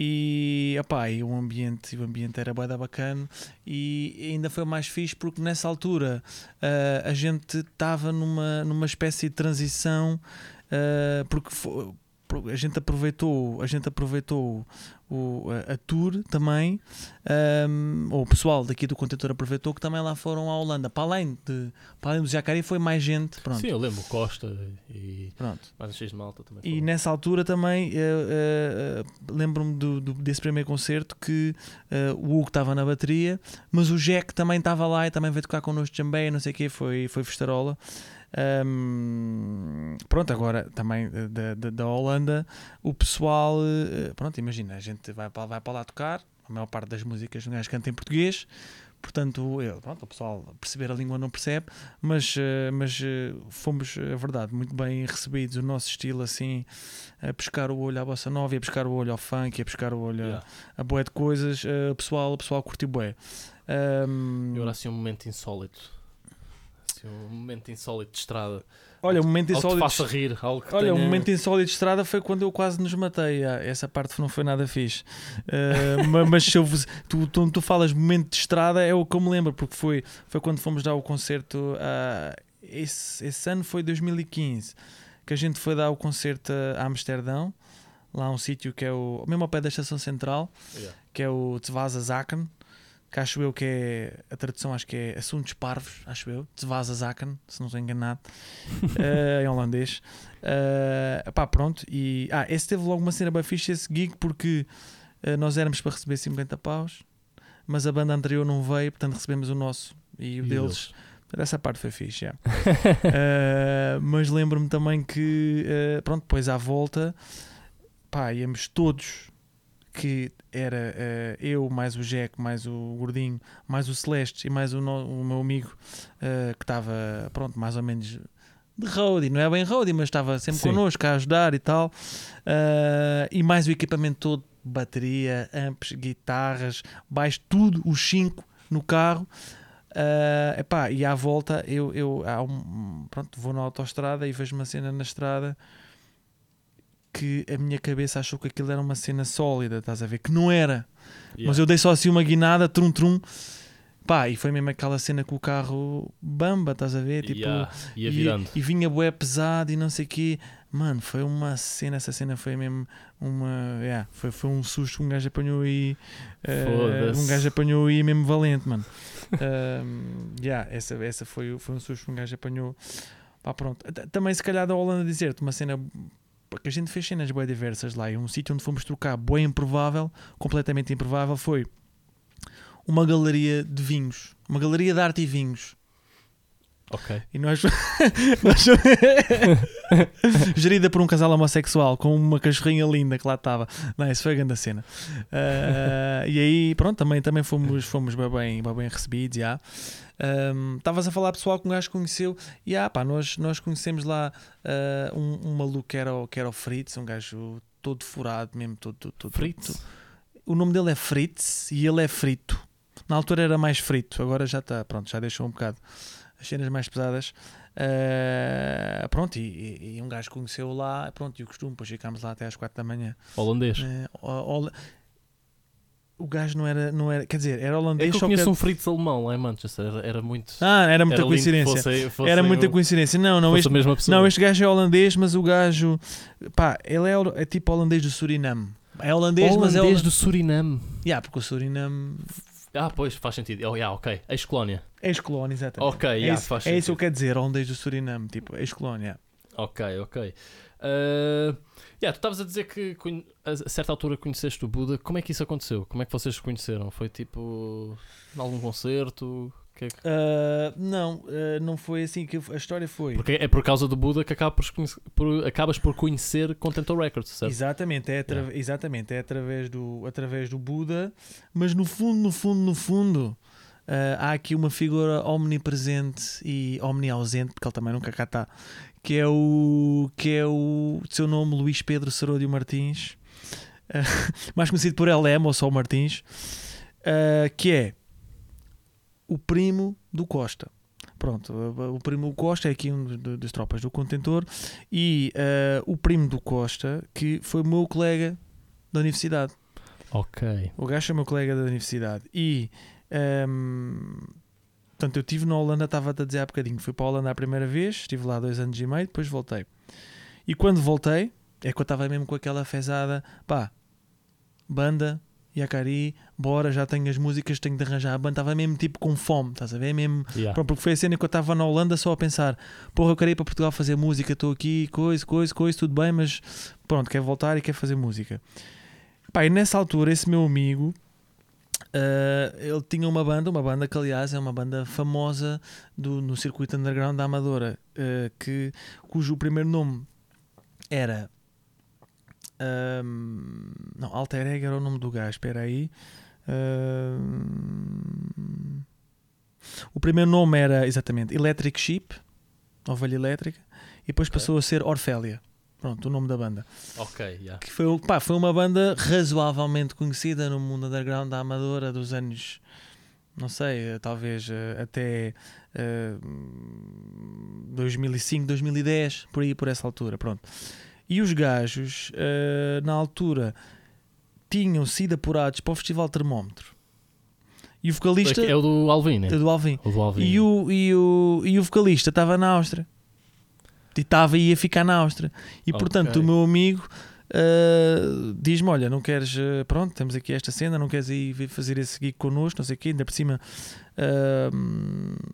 Speaker 2: E, opá, e o ambiente, o ambiente era da bacana e ainda foi mais fixe porque nessa altura ah, a gente estava numa, numa espécie de transição ah, porque fo- a gente aproveitou a gente aproveitou o, a, a tour também um, ou o pessoal daqui do contentor aproveitou que também lá foram à Holanda para além, de, para além do Jacari foi mais gente pronto,
Speaker 1: Sim, eu lembro, Costa e
Speaker 2: pronto.
Speaker 1: mais um X de malta também.
Speaker 2: E
Speaker 1: foram.
Speaker 2: nessa altura também eh, eh, lembro-me do, do- desse primeiro concerto que eh, o Hugo estava na bateria, mas o Jack também estava lá e também veio tocar connosco também, não sei o que, foi, foi festarola. Ahm, pronto, agora também eh, da, da, da Holanda, o pessoal, eh, pronto, imagina, a gente vai para, vai para lá tocar, a maior parte das músicas um gajo canta em português, portanto, eu, pronto, o pessoal perceber a língua não percebe, mas, eh, mas fomos, é verdade, muito bem recebidos, o nosso estilo assim, a pescar o olho à bossa nova, a pescar o olho ao funk, e a pescar o olho
Speaker 1: Yeah.
Speaker 2: a, a bué de coisas, o pessoal, o pessoal curtiu bué. Ahm,
Speaker 1: E agora assim um momento insólito. Um momento insólito de estrada.
Speaker 2: olha, o momento
Speaker 1: Algo que
Speaker 2: insólito
Speaker 1: faça rir. Algo que
Speaker 2: Olha,
Speaker 1: tenha-
Speaker 2: momento insólito de estrada foi quando eu quase nos matei. Ah, Essa parte não foi nada fixe. Ma- mas se eu tu, tu, tu falas momento de estrada, é o que eu me lembro, porque foi, foi quando fomos dar o concerto. ah, esse, esse ano foi 2015 que a gente foi dar o concerto a Amsterdão, lá a um sítio que é o mesmo ao pé da estação central,
Speaker 1: Yeah.
Speaker 2: que é o Tzvaza Zaken, que acho eu que é a tradução, acho que é assuntos parvos, acho eu, Tzvaza Zaken, se não estou enganado, eh, em holandês. Eh, pá, pronto, e ah, esse teve logo uma cena bem fixe, esse gig, porque eh, nós éramos para receber 50 paus, mas a banda anterior não veio, portanto recebemos o nosso e o
Speaker 1: E
Speaker 2: deles. Essa parte foi fixe, já. Eh, mas lembro-me também que, pronto, depois à volta, pá, íamos todos, que era eh, eu, mais o Jack, mais o Gordinho, mais o Celeste e mais o, no- o meu amigo, eh, que estava, pronto, mais ou menos de roadie, não é bem roadie, mas estava sempre
Speaker 1: Sim.
Speaker 2: connosco a ajudar e tal, Eh, e mais o equipamento todo, bateria, amps, guitarras, baixo, tudo, os cinco no carro. Ah, epá, e à volta eu, eu um- pronto, vou na autoestrada e vejo uma cena na estrada que a minha cabeça achou que aquilo era uma cena sólida, estás a ver? Que não era.
Speaker 1: Yeah.
Speaker 2: Mas eu dei só assim uma guinada, trum trum. Pá, e foi mesmo aquela cena com o carro bamba, estás a ver? Tipo,
Speaker 1: Yeah,
Speaker 2: e, e vinha bué pesado e não sei o quê. Mano, foi uma cena, essa cena foi mesmo uma. Yeah, foi, foi um susto que um gajo apanhou aí.
Speaker 1: Foda-se.
Speaker 2: um gajo apanhou aí mesmo valente, mano. Ahm, yeah, essa, essa foi, foi um susto que um gajo apanhou. Pá, pronto. Também, se calhar, da Holanda dizer-te uma cena. Porque a gente fez cenas bem diversas lá. E um sítio onde fomos trocar, bem improvável, completamente improvável, foi uma galeria de vinhos. Uma galeria de arte e vinhos.
Speaker 1: Ok.
Speaker 2: E nós, nós gerida por um casal homossexual com uma cachorrinha linda que lá estava. Não, isso foi a grande cena. Ah, e aí, pronto, também, também fomos, fomos bem, bem, bem, recebidos. já. Ahm, Estavas a falar pessoal que um gajo conheceu e ah, pá, nós, nós conhecemos lá ah, um, um maluco que era, o- que era o Fritz, um gajo todo furado mesmo, todo, todo,
Speaker 1: Fritz?
Speaker 2: todo- o nome dele é Fritz e ele é frito. Na altura era mais frito, agora já está, pronto, já deixou um bocado as cenas mais pesadas. Ah, pronto, e, e- um gajo conheceu lá, pronto, e o costume, depois ficámos lá até às 4 da manhã.
Speaker 1: Holandês.
Speaker 2: Eh, o, gajo não era, não era, quer dizer, era
Speaker 1: É
Speaker 2: holandês,
Speaker 1: que eu conheço
Speaker 2: que
Speaker 1: um Fritz alemão lá em Manchester. Era, era muito.
Speaker 2: Ah, era muita
Speaker 1: era
Speaker 2: coincidência.
Speaker 1: fosse- fosse
Speaker 2: era muita coincidência. Não, não, este, não, este gajo é holandês, mas o gajo, pá, ele é, é tipo holandês do Suriname. É holandês, mas é
Speaker 1: Holandês
Speaker 2: holandês
Speaker 1: do Suriname.
Speaker 2: Yeah, porque o Suriname
Speaker 1: Ah, pois, faz sentido. Oh, yeah, ok. Ex-colónia.
Speaker 2: é ex-colónia, exatamente.
Speaker 1: Ok,
Speaker 2: é,
Speaker 1: yeah,
Speaker 2: isso,
Speaker 1: faz
Speaker 2: é isso que eu quero dizer, holandês do Suriname, tipo, ex-colónia.
Speaker 1: Ok, ok. Uh, yeah, tu estavas a dizer que a certa altura conheceste o Buda. Como é que isso aconteceu? Como é que vocês se conheceram? Foi tipo. em algum concerto? Que é que-
Speaker 2: Ah, não, ah, não foi assim que a história foi.
Speaker 1: Porque é por causa do Buda que acaba por por- acabas por conhecer Contentor Records, certo?
Speaker 2: Exatamente, é, atra- exatamente, é através do, através do Buda, mas no fundo, no fundo, no fundo, ah, há aqui uma figura omnipresente e omniausente, porque ele também nunca cá está, que é o, que é o seu nome Luís Pedro Seródio Martins, ah, mais conhecido por LM ou só Martins, ah, que é o primo do Costa. Pronto, o primo do Costa é aqui um das tropas do contentor e ah, o primo do Costa, que foi meu colega da universidade.
Speaker 1: Ok.
Speaker 2: O gajo é meu colega da universidade. E ahm, portanto, eu estive na Holanda, estava-te a dizer há bocadinho. Fui para a Holanda a primeira vez, estive lá dois anos e meio, depois voltei. E quando voltei, é que eu estava mesmo com aquela fezada, pá, banda, Yacari, bora, já tenho as músicas, tenho de arranjar a banda. Estava mesmo tipo com fome, estás a ver? Mesmo
Speaker 1: Yeah.
Speaker 2: Pronto, porque foi a cena que eu estava na Holanda só a pensar: porra, eu quero ir para Portugal fazer música, estou aqui, coisa, coisa, coisa, tudo bem, mas pronto, quero voltar e quero fazer música. Pá, e nessa altura, esse meu amigo, ah, ele tinha uma banda, uma banda que aliás é uma banda famosa do, no circuito underground da Amadora, ah, que, cujo primeiro nome era. ahm, não, Alter Ego era o nome do gajo, espera aí. Ahm, o primeiro nome era exatamente Electric Sheep, Ovelha Elétrica, e depois
Speaker 1: Ok.
Speaker 2: passou a ser Orfélia. Pronto, o nome da banda.
Speaker 1: Ok, yeah.
Speaker 2: Que foi, pá, foi uma banda razoavelmente conhecida no mundo underground da Amadora dos anos, não sei, eh, talvez eh, até eh, 2005, 2010, por aí, por essa altura. Pronto. E os gajos, eh, na altura, tinham sido apurados para o Festival Termómetro. E o vocalista.
Speaker 1: É o do Alvin, né?
Speaker 2: é do Alvin.
Speaker 1: O do Alvin.
Speaker 2: E o, e o, e o vocalista estava na Áustria. E estava e ia ficar na Áustria. E
Speaker 1: Ok.
Speaker 2: portanto o meu amigo ah, diz-me: Olha, não queres. ah, pronto, temos aqui esta cena, não queres ir fazer esse gig connosco, não sei o quê. Ainda por cima, ah,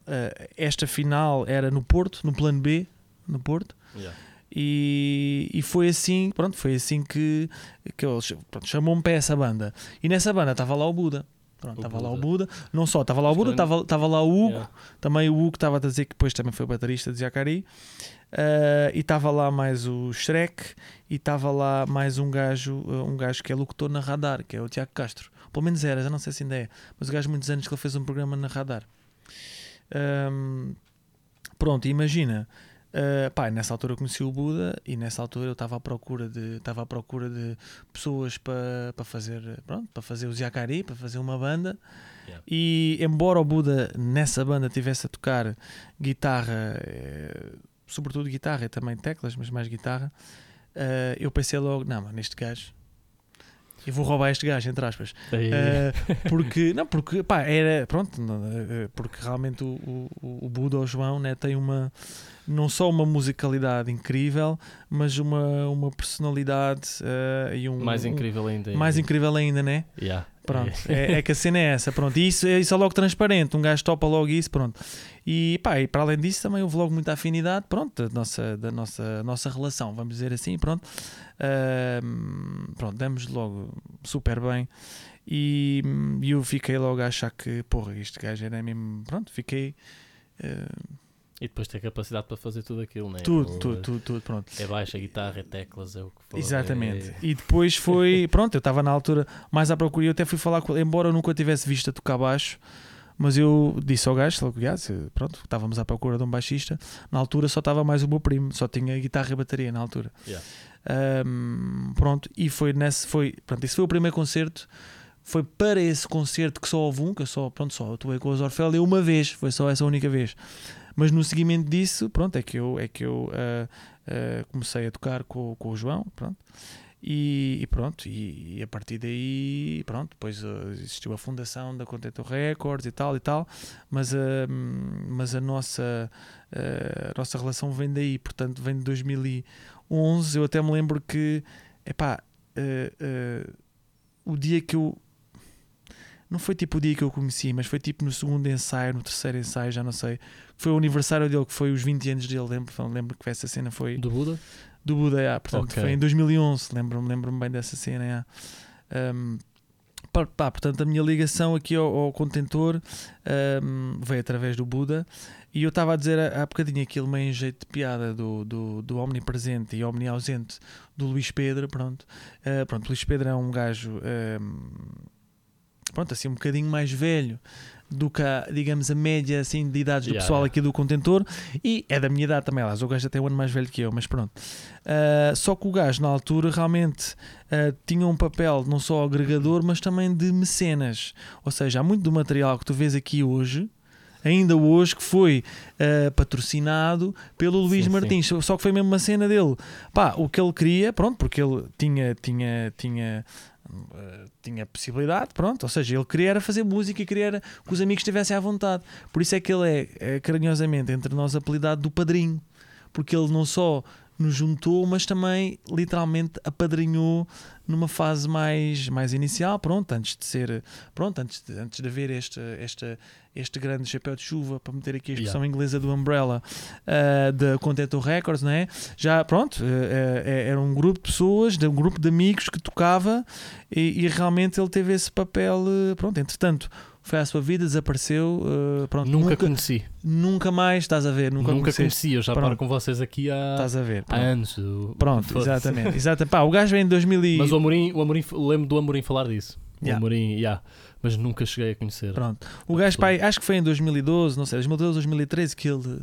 Speaker 2: ah, esta final era no Porto, no plano B, no Porto.
Speaker 1: Yeah.
Speaker 2: E, e foi assim, pronto, foi assim que, que ele chamou-me para essa banda. E nessa banda estava lá o Buda. Pronto, estava lá o
Speaker 1: Buda.
Speaker 2: Não só, estava lá o Buda, estava, lá o Hugo.
Speaker 1: Yeah.
Speaker 2: Também o Hugo estava a dizer que depois também foi baterista de Jacari. Ah, e estava lá mais o Shrek. E estava lá mais um gajo, ah, um gajo que é locutor na Radar, que é o Tiago Castro. Pelo menos era, já não sei se ainda é. Mas o gajo, muitos anos que ele fez um programa na Radar. Ahm, pronto, imagina. Ah, pá, nessa altura eu conheci o Buda e nessa altura eu estava à procura de estava à procura de pessoas para para fazer pronto para fazer o Ziacari para fazer uma banda
Speaker 1: Yeah.
Speaker 2: e embora o Buda nessa banda tivesse a tocar guitarra eh, sobretudo guitarra e também teclas mas mais guitarra eh, eu pensei logo não mano este gajo Eu vou roubar este gajo, entre aspas. Eh, porque, não, porque, pá, era, pronto, não, eh, porque realmente o, o, o Buda, o João, né, tem uma, não só uma musicalidade incrível, mas uma, uma personalidade eh, e um...
Speaker 1: mais
Speaker 2: um-
Speaker 1: incrível ainda.
Speaker 2: mais incrível ainda, né?
Speaker 1: Yeah.
Speaker 2: Pronto, é, é que a cena é essa, pronto, e isso, isso é logo transparente, um gajo topa logo isso, pronto. E pá, e para além disso também houve logo muita afinidade, pronto, da nossa, da nossa, nossa relação, vamos dizer assim, pronto. Ahm, pronto, demos logo super bem e, eu fiquei logo a achar que, porra, este gajo era mesmo, pronto, fiquei ah,
Speaker 1: E depois ter capacidade para fazer tudo aquilo, né?
Speaker 2: tudo,
Speaker 1: O-
Speaker 2: tudo, tudo, tudo, pronto.
Speaker 1: É baixa, guitarra, é teclas, é o que for.
Speaker 2: Exatamente.
Speaker 1: É...
Speaker 2: E depois foi. Pronto, eu estava na altura mais à procura. e Eu até fui falar com ele, embora eu nunca tivesse visto a tocar baixo. Mas eu disse ao gajo, logo, "Ah, se- pronto, estávamos à procura de um baixista. Na altura só estava mais o meu primo, só tinha guitarra e bateria na altura.
Speaker 1: Yeah.
Speaker 2: Ahm, pronto, e foi nesse. Foi, pronto, esse foi o primeiro concerto. Foi para esse concerto que só houve um, que eu só, pronto, só atuei com os Orfel uma vez, foi só essa única vez. Mas no seguimento disso, pronto, é que eu, é que eu ah, ah, comecei a tocar com, com o João, pronto. E, e pronto, e, e a partir daí, pronto, depois ah, existiu a fundação da Contento Records e tal e tal, mas, ah, mas a nossa, ah, a nossa relação vem daí, portanto, vem de 2011. Eu até me lembro que, epá, ah, ah, o dia que eu. Não foi tipo o dia que eu conheci, mas foi tipo no segundo ensaio, no terceiro ensaio, já não sei. Foi o aniversário dele, que foi os 20 anos dele. Lembro, lembro que essa cena foi
Speaker 1: Do Buda?
Speaker 2: do Buda, yeah, portanto
Speaker 1: Ok.
Speaker 2: foi em 2011, lembro-me lembro bem dessa cena. yeah. Um, pá, pá, portanto, a minha ligação aqui ao, ao contentor um, veio através do Buda. E eu estava a dizer há bocadinho aquilo meio jeito de piada do, do, do omnipresente e omniausente do Luís Pedro. Pronto, Uh, pronto, Luís Pedro é um gajo, um, pronto, assim, um bocadinho mais velho do que, a, digamos, a média assim, de idades do
Speaker 1: Yeah,
Speaker 2: pessoal
Speaker 1: yeah.
Speaker 2: aqui do contentor. E é da minha idade também, aliás, o gajo até é um ano mais velho que eu, mas pronto. Uh, só que o gajo, na altura, realmente uh, tinha um papel não só agregador, mas também de mecenas. Ou seja, há muito do material que tu vês aqui hoje, ainda hoje, que foi uh, patrocinado pelo Luís
Speaker 1: Sim,
Speaker 2: Martins. Só que foi mesmo uma cena dele. Pá, o que ele queria, pronto, porque ele tinha, tinha, tinha. uh, tinha possibilidade, pronto, ou seja, ele queria era fazer música e queria que os amigos estivessem à vontade. Por isso é que ele é, é carinhosamente entre nós apelidado do padrinho, porque ele não só nos juntou, mas também literalmente apadrinhou numa fase mais, mais inicial, pronto, antes de ser, pronto, antes de, antes de haver este, este, este grande chapéu de chuva, para meter aqui a expressão inglesa do Umbrella, uh, da Contento Records, não é? Já, pronto, uh, uh, era um grupo de pessoas, de um grupo de amigos que tocava e, e realmente ele teve esse papel, pronto, entretanto, foi à sua vida, desapareceu, uh, pronto,
Speaker 1: Nunca,
Speaker 2: nunca,
Speaker 1: conheci.
Speaker 2: nunca mais, estás a ver, nunca,
Speaker 1: Nunca, conheci. Eu já paro com vocês aqui há,
Speaker 2: Estás a ver,
Speaker 1: há anos.
Speaker 2: Pronto, exatamente. exatamente. Pá, o gajo vem em 2000 e...
Speaker 1: Mas o Amorim, o Amorim, lembro do Amorim falar disso. O
Speaker 2: Yeah.
Speaker 1: Amorim, yeah. Mas nunca cheguei a conhecer.
Speaker 2: Pronto. O gajo, pá, acho que foi em 2012, não sei, 2012, 2013 que ele...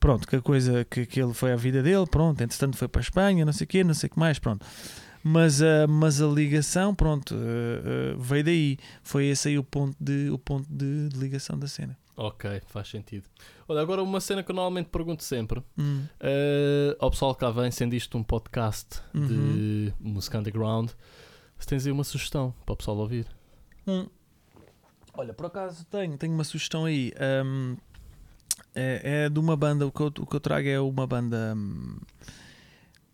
Speaker 2: Pronto, que a coisa que, que ele foi a vida dele, pronto, entretanto foi para a Espanha, não sei o quê, não sei o que mais, pronto. Mas, a mas a ligação, pronto, eh, eh, veio daí. Foi esse aí o ponto de, o ponto de, de ligação da cena.
Speaker 1: Ok, faz sentido. Olha, agora uma cena que eu normalmente pergunto sempre
Speaker 2: Hum.
Speaker 1: eh, ao pessoal que cá vem, sendo isto um podcast
Speaker 2: Uhum.
Speaker 1: de música underground, se tens aí uma sugestão para o pessoal ouvir.
Speaker 2: Hum. Olha, por acaso tenho, tenho uma sugestão aí. Hum, é, é de uma banda, o que eu, o que eu trago é uma banda hum,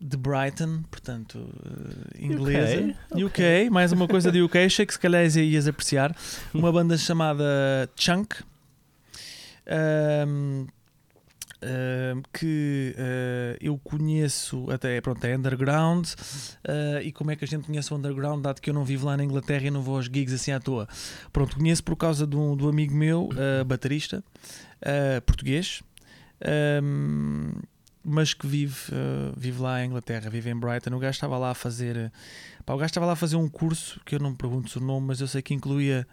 Speaker 2: de Brighton, portanto, eh, inglesa. UK, mais uma coisa de UK, achei que se calhar ias apreciar. Uma banda chamada Chunk. Hum, hum, que eh, eu conheço até pronto, é underground eh, e como é que a gente conhece o underground dado que eu não vivo lá na Inglaterra e não vou aos gigs assim à toa pronto, conheço por causa de um, do amigo meu baterista português hum, mas que vive, eh, vive lá em Inglaterra, vive em Brighton. O gajo estava lá a fazer. eh, pá, o gajo estava lá a fazer um curso que eu não me pergunto o nome, mas eu sei que incluía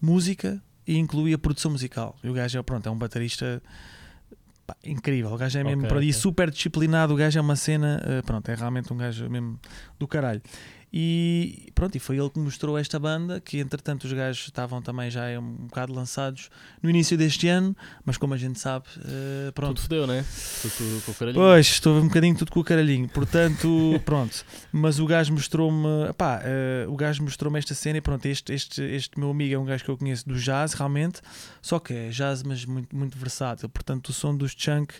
Speaker 2: música e incluía produção musical. E o gajo é, pronto, é um baterista pá, incrível. O gajo é mesmo
Speaker 1: Ok,
Speaker 2: pronto, e
Speaker 1: ok.
Speaker 2: super disciplinado. O gajo é uma cena, eh, pronto, é realmente um gajo mesmo do caralho. E pronto, e foi ele que mostrou esta banda, que entretanto os gajos estavam também já um bocado lançados no início deste ano, mas como a gente sabe, eh, pronto.
Speaker 1: Tudo fodeu, né? Tudo, tudo com o caralhinho.
Speaker 2: Pois, estou um bocadinho tudo com o caralhinho, portanto, pronto. Mas o gajo mostrou-me, pá, eh, o gajo mostrou-me esta cena e pronto, este, este, este meu amigo é um gajo que eu conheço do jazz, realmente, só que é jazz, mas muito, muito versátil. Portanto, o som dos Chunk,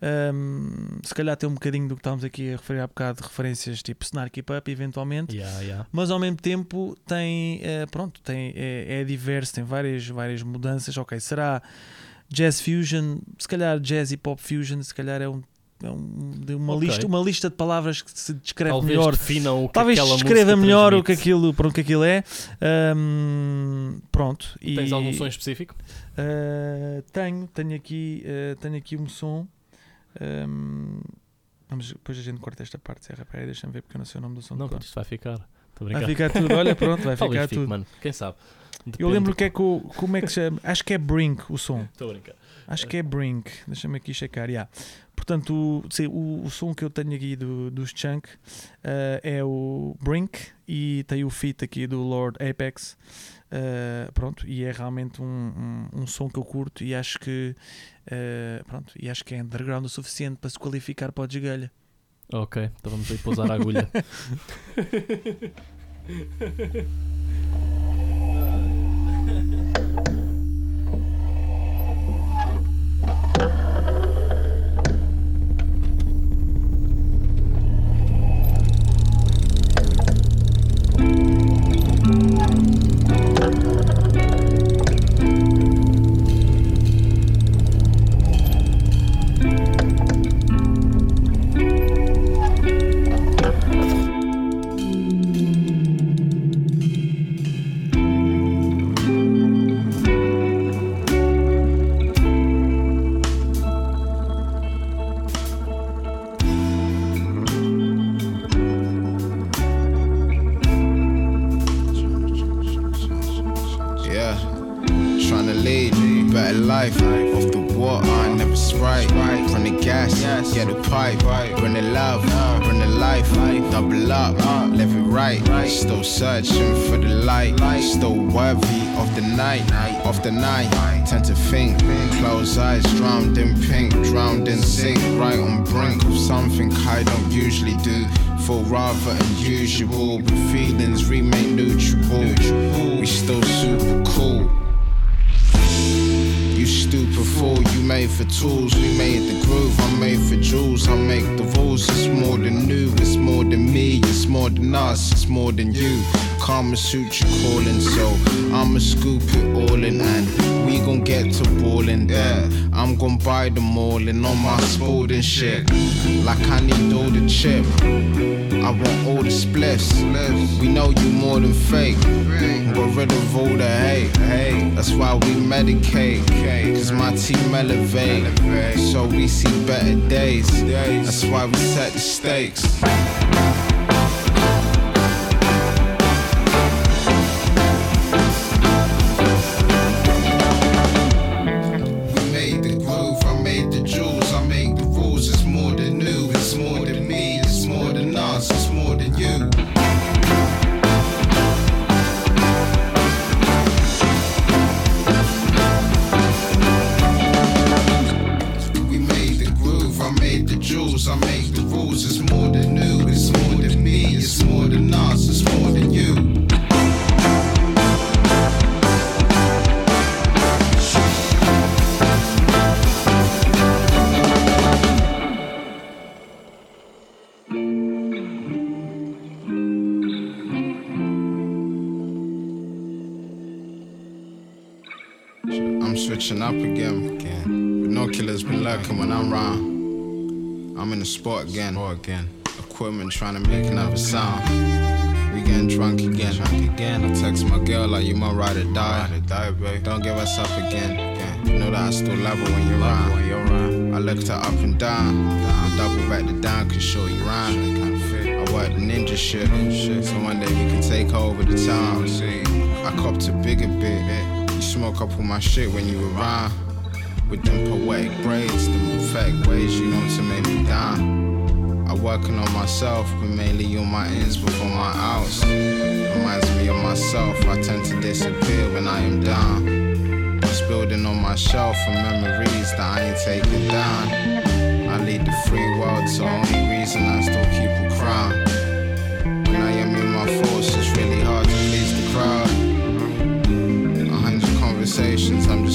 Speaker 2: ehm, se calhar tem um bocadinho do que estávamos aqui a referir há bocado, de referências tipo Snarky Puppy, eventualmente
Speaker 1: Yeah, yeah.
Speaker 2: mas ao mesmo tempo tem eh, pronto tem é, é diverso tem várias várias mudanças ok será jazz fusion se calhar jazz e pop fusion se calhar é um, é um- de uma
Speaker 1: Ok.
Speaker 2: lista uma lista de palavras que se descreve
Speaker 1: Talvez
Speaker 2: melhor
Speaker 1: definam o que
Speaker 2: talvez descreva
Speaker 1: música
Speaker 2: melhor o que
Speaker 1: transmite.
Speaker 2: aquilo pronto que aquilo é Ahm, pronto e
Speaker 1: Tens algum som específico?
Speaker 2: ah, tenho tenho aqui ah, tenho aqui um som Ahm, vamos depois a gente corta esta parte Serra peraí, deixa-me ver porque eu não sei o nome do som
Speaker 1: Não, isto vai ficar.
Speaker 2: Vai ficar tudo, olha, pronto, vai
Speaker 1: Talvez
Speaker 2: ficar
Speaker 1: fique,
Speaker 2: tudo.
Speaker 1: mano. Quem sabe?
Speaker 2: Eu lembro que é que o, como é que se chama? Acho que é Brink o som.
Speaker 1: Estou a brincar.
Speaker 2: Acho que é Brink. Deixa-me aqui checar. Yeah. Portanto, o, o, o som que eu tenho aqui do, dos Chunk eh, é o Brink e tem o feat aqui do Lord Apex. Eh, pronto, e é realmente um, um, um som que eu curto e acho que eh, pronto, e acho que é underground o suficiente para se qualificar para o desgalha.
Speaker 1: Ok, então vamos aí pousar a agulha.
Speaker 4: I make the rules, it's more than new, it's more than me, it's more than us, it's more than you. Karma Sutra calling, so I'ma scoop it all in and we gon' get to ballin' there. I'm gon' buy them all in on my sporting shit, like I need all the chip. I want all the spliffs. We know you more than fake. Got rid of all the hate. Hey, that's why we medicate. Cause my team elevate. So we see better days. That's why we set the stakes. Spot again. Spot again. Equipment trying to make another sound. We getting drunk again. Drunk again. I text my girl like you my ride or die. Ride or die, babe. Don't give us up again. again. You know that I still love her when you're around. When you're around. I looked her up and down. I double back the down, cause show you round. I work the ninja shit. So one day we can take over the town. See, I copped a bigger bit. You smoke up all my shit when you around. With them poetic braids, them perfect ways, you know, to make me down. I'm working on myself, but mainly on my ins before my outs. Reminds me of myself, I tend to disappear when I am down. What's building on my shelf of memories that I ain't taking down. I lead the free world, so only reason I still keep a crown. When I am in my thoughts,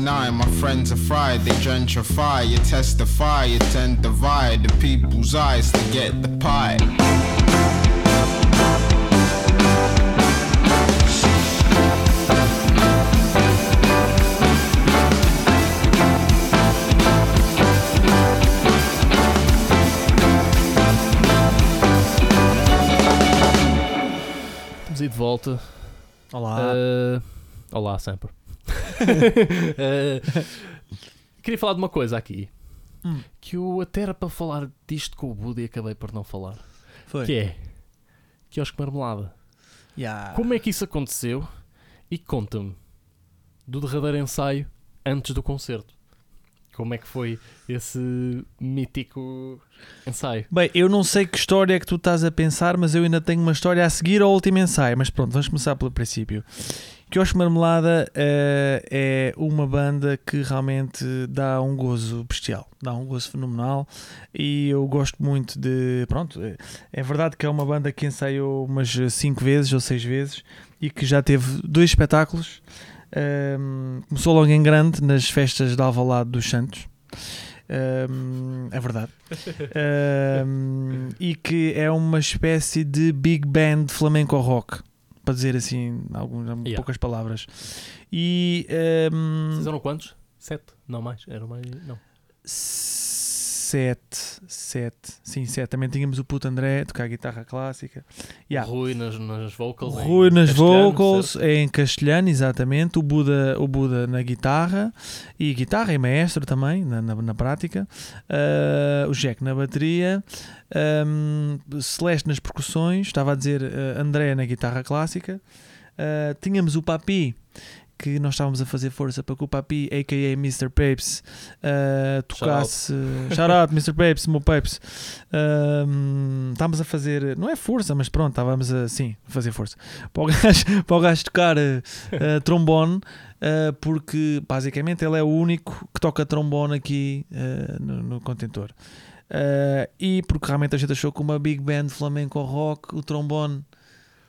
Speaker 4: end is nigh, my friends are fried, they gentrify, you testify, you tend divide the people's eyes to get the pie.
Speaker 1: Estamos aí de volta.
Speaker 2: Olá.
Speaker 1: Ah, olá, sempre. Ah, queria falar de uma coisa aqui.
Speaker 2: Hum.
Speaker 1: Que eu até era para falar disto com o Buda e acabei por não falar.
Speaker 2: Foi.
Speaker 1: Que é Quiosque Marmelada.
Speaker 2: Yeah.
Speaker 1: Como é que isso aconteceu? E conta-me do derradeiro ensaio antes do concerto. Como é que foi esse mítico ensaio?
Speaker 2: Bem, eu não sei que história é que tu estás a pensar, mas eu ainda tenho uma história a seguir ao último ensaio. Mas pronto, vamos começar pelo princípio. Quiosque Marmelada eh, é uma banda que realmente dá um gozo bestial, dá um gozo fenomenal e eu gosto muito de. Pronto, é- é verdade que é uma banda que ensaiou umas 5 vezes ou 6 vezes e que já teve dois espetáculos. Ehm, começou logo em grande nas festas de Alvalade dos Santos. Ehm, é verdade. Ehm, e que é uma espécie de big band flamenco rock, para dizer assim, algumas
Speaker 1: Yeah.
Speaker 2: poucas palavras. E ehm,
Speaker 1: Vocês eram quantos? Sete? Não mais? Eram mais? Não.
Speaker 2: Sete, sete, sim, sete. Também tínhamos o puto André tocar guitarra clássica. Yeah.
Speaker 1: Rui nas, nas vocals.
Speaker 2: O
Speaker 1: em
Speaker 2: Rui nas vocals
Speaker 1: certo?
Speaker 2: é em castelhano, exatamente. O Buda, o Buda na guitarra e guitarra e maestro também na, na, na prática. Ah, o Jack na bateria. Ahm, Celeste nas percussões. Estava a dizer ah, André na guitarra clássica. Ah, tínhamos o Papi. Que nós estávamos a fazer força para que o Papi, a.k.a. Mr. Papes, ah, tocasse. Shout out, Mr. Papes, meu Papes. Ahm, estávamos a fazer, não é força, mas pronto, estávamos a, sim, a fazer força para o gajo, para o gajo tocar eh, eh, trombone, eh, porque basicamente ele é o único que toca trombone aqui eh, no, no contentor. Eh, e porque realmente a gente achou que uma big band flamenco rock, o trombone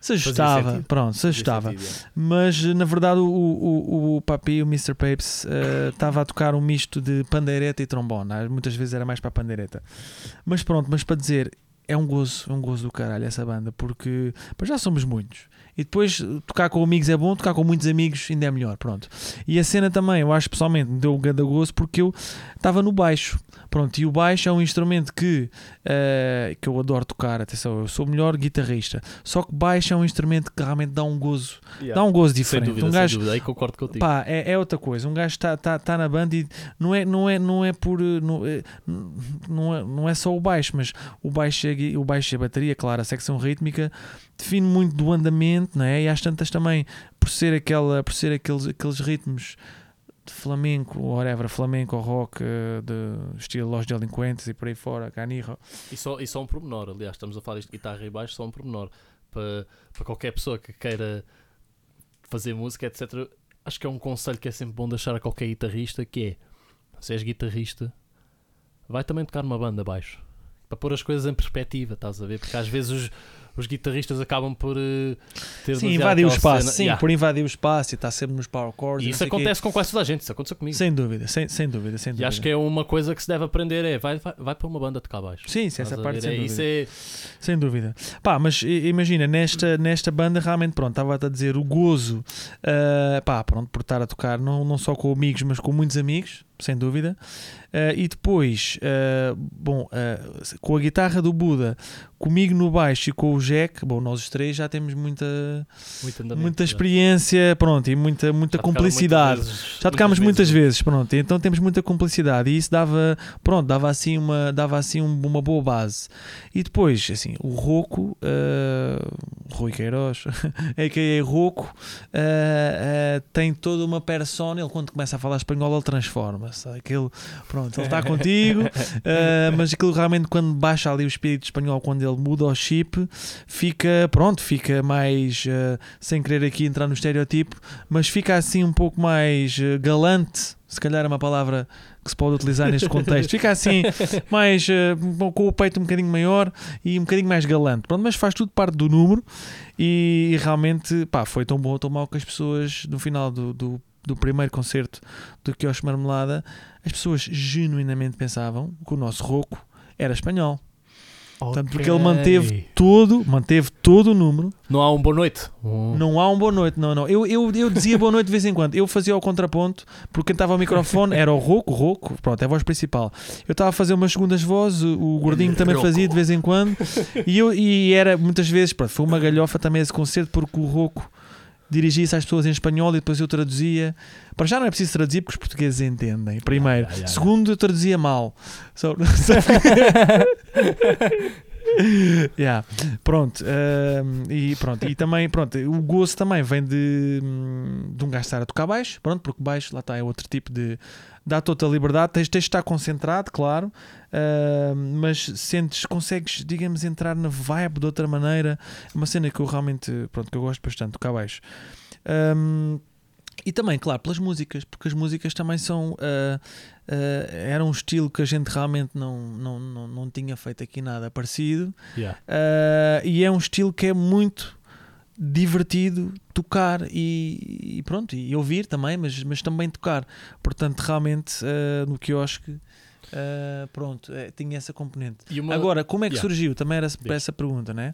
Speaker 2: se ajustava, pronto, se ajustava.
Speaker 1: é.
Speaker 2: Mas na verdade o, o, o Papi, o Mr. Papes, eh, estava a tocar um misto de pandeireta e trombone. Muitas vezes era mais para a pandeireta. Mas pronto, mas para dizer, é um gozo, é um gozo do caralho essa banda, porque já somos muitos. E depois tocar com amigos é bom, tocar com muitos amigos ainda é melhor, pronto. E a cena também, eu acho pessoalmente, me deu um grande gozo porque eu estava no baixo. Pronto, e o baixo é um instrumento que, eh, que eu adoro tocar, atenção, eu sou o melhor guitarrista. Só que baixo é um instrumento que realmente dá um gozo, dá um gozo
Speaker 1: Sem
Speaker 2: diferente.
Speaker 1: dúvida,
Speaker 2: um
Speaker 1: sem
Speaker 2: gajo,
Speaker 1: dúvida. Aí concordo contigo.
Speaker 2: Pá, é, é outra coisa. Um gajo está tá, tá na banda e não é, não é, não é por. eh, Não é, não, é, não é só o baixo, mas o baixo, a gui- o baixo e a bateria, claro, a secção rítmica define muito do andamento, não é? E às tantas também, por ser, aquela, por ser aqueles, aqueles ritmos de flamenco, whatever, flamenco ou rock, eh, de estilo Los Delinquentes e por aí fora, canirro.
Speaker 1: E só, e só um pormenor, aliás, estamos a falar isto de guitarra e baixo, só um pormenor. Para, para qualquer pessoa que queira fazer música, etc. Acho que é um conselho que é sempre bom deixar a qualquer guitarrista, que é, se és guitarrista, vai também tocar numa banda baixo. Para pôr as coisas em perspectiva, estás a ver? Porque às vezes os, os guitarristas acabam por eh, ter
Speaker 2: Sim, invadir o espaço.
Speaker 1: cena.
Speaker 2: Sim,
Speaker 1: Yeah.
Speaker 2: por invadir o espaço e está sempre nos power chords.
Speaker 1: E
Speaker 2: e
Speaker 1: isso
Speaker 2: quê.
Speaker 1: acontece com quase toda a gente, isso aconteceu comigo.
Speaker 2: Sem dúvida, sem, sem dúvida, sem
Speaker 1: E
Speaker 2: dúvida.
Speaker 1: acho que é uma coisa que se deve aprender: é vai, vai, vai para uma banda de cá abaixo.
Speaker 2: Sim, sim, essa parte sem
Speaker 1: É,
Speaker 2: dúvida.
Speaker 1: É.
Speaker 2: Sem dúvida. Pá, mas imagina, nesta, nesta banda realmente, pronto, estava-te a dizer o gozo, ah, pá, pronto, por estar a tocar não, não só com amigos, mas com muitos amigos, sem dúvida. Ah, e depois, ah, bom, ah, com a guitarra do Buda, comigo no baixo e com o Jack, bom, nós os três já temos muita, muita
Speaker 1: já.
Speaker 2: experiência, pronto, e muita, muita
Speaker 1: Já
Speaker 2: cumplicidade.
Speaker 1: muitas vezes-
Speaker 2: Já tocámos muitas vezes, pronto, então temos muita cumplicidade e isso dava, pronto, dava assim uma, dava assim um- uma boa base. E depois, assim, o Roco, uh, Rui Queiroz, que é Roco, uh, uh, tem toda uma persona, ele quando começa a falar espanhol ele transforma-se, aquele, pronto, ele está contigo, uh, mas aquilo realmente quando baixa ali o espírito espanhol, quando ele muda o chip, fica, pronto, fica mais, uh, sem querer aqui entrar no estereotipo, mas fica assim um pouco mais eh, galante, se calhar é uma palavra que se pode utilizar neste contexto. Fica assim mais eh, com o peito um bocadinho maior e um bocadinho mais galante. Pronto, mas faz tudo parte do número e, realmente pá, foi tão bom ou tão mau que as pessoas no final do, do, do primeiro concerto do Quiosque Marmelada, as pessoas genuinamente pensavam que o nosso Roco era espanhol. Portanto, porque ele manteve todo, manteve todo o número
Speaker 1: Não há um boa noite. Um-
Speaker 2: não há um boa noite, não, não. Eu, eu, eu dizia boa noite de vez em quando. Eu fazia o contraponto, porque quem estava ao microfone era o Roco, o Roco, pronto, é a voz principal. Eu estava a fazer umas segundas vozes, o o Gordinho também
Speaker 1: Roco.
Speaker 2: fazia de vez em quando, e, eu, e era muitas vezes, pronto, foi uma galhofa também esse concerto, porque o Roco dirigia-se às pessoas em espanhol e depois eu traduzia. Para já não é preciso traduzir porque os portugueses entendem, primeiro.
Speaker 1: Ya.
Speaker 2: Segundo, eu traduzia mal. Só- Yeah. Pronto, hum, e pronto, e também pronto, o gozo também vem de, hum, de um gajo estar a tocar baixo, pronto, porque baixo lá está é outro tipo de dá toda a liberdade, tens, tens de estar concentrado, claro, hum, mas sentes, consegues, digamos, entrar na vibe de outra maneira, é uma cena que eu realmente, pronto, que eu gosto bastante, tocar baixo. Hum, e também, claro, pelas músicas, porque as músicas também são. ah, ah, era um estilo que a gente realmente não, não, não, não tinha feito aqui nada parecido.
Speaker 1: Yeah.
Speaker 2: Ah, e é um estilo que é muito divertido tocar e, e pronto, e ouvir também, mas, mas também tocar. Portanto, realmente ah, no quiosque, ah, pronto, eh, tinha essa componente.
Speaker 1: Uma-
Speaker 2: Agora, como é que
Speaker 1: Yeah.
Speaker 2: surgiu? Também era para essa pergunta, né?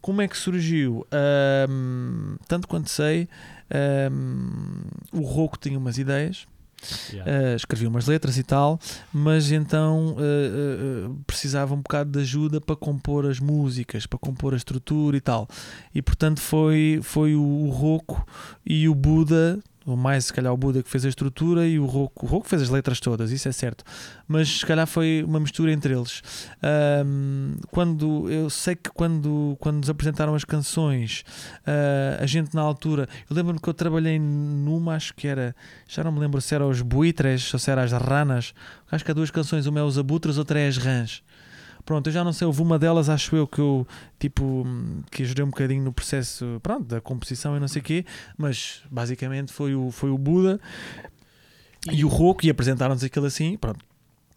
Speaker 2: Como é que surgiu? Ahm, tanto quanto sei, ahm, o Roco tinha umas ideias,
Speaker 1: Yeah.
Speaker 2: ah, escrevia umas letras e tal, mas então ah, ah, precisava um bocado de ajuda para compor as músicas, para compor a estrutura e tal. E portanto foi, foi o, o Roco e o Buda. Ou mais, se calhar, o Buda que fez a estrutura e o Roco, o Roco fez as letras todas, isso é certo. Mas se calhar foi uma mistura entre eles. Ahm, quando eu sei que quando, quando nos apresentaram as canções, ah, a gente na altura, eu lembro-me que eu trabalhei numa, acho que era, já não me lembro se era os buitres ou se era as ranas. Acho que há duas canções, uma é os abutres, outra é as rãs. Pronto, eu já não sei, houve uma delas, acho eu, que eu, tipo, que ajudei um bocadinho no processo, pronto, da composição e não sei o quê, mas basicamente foi o, foi o Buda e, o Roco e apresentaram-nos aquilo assim, pronto.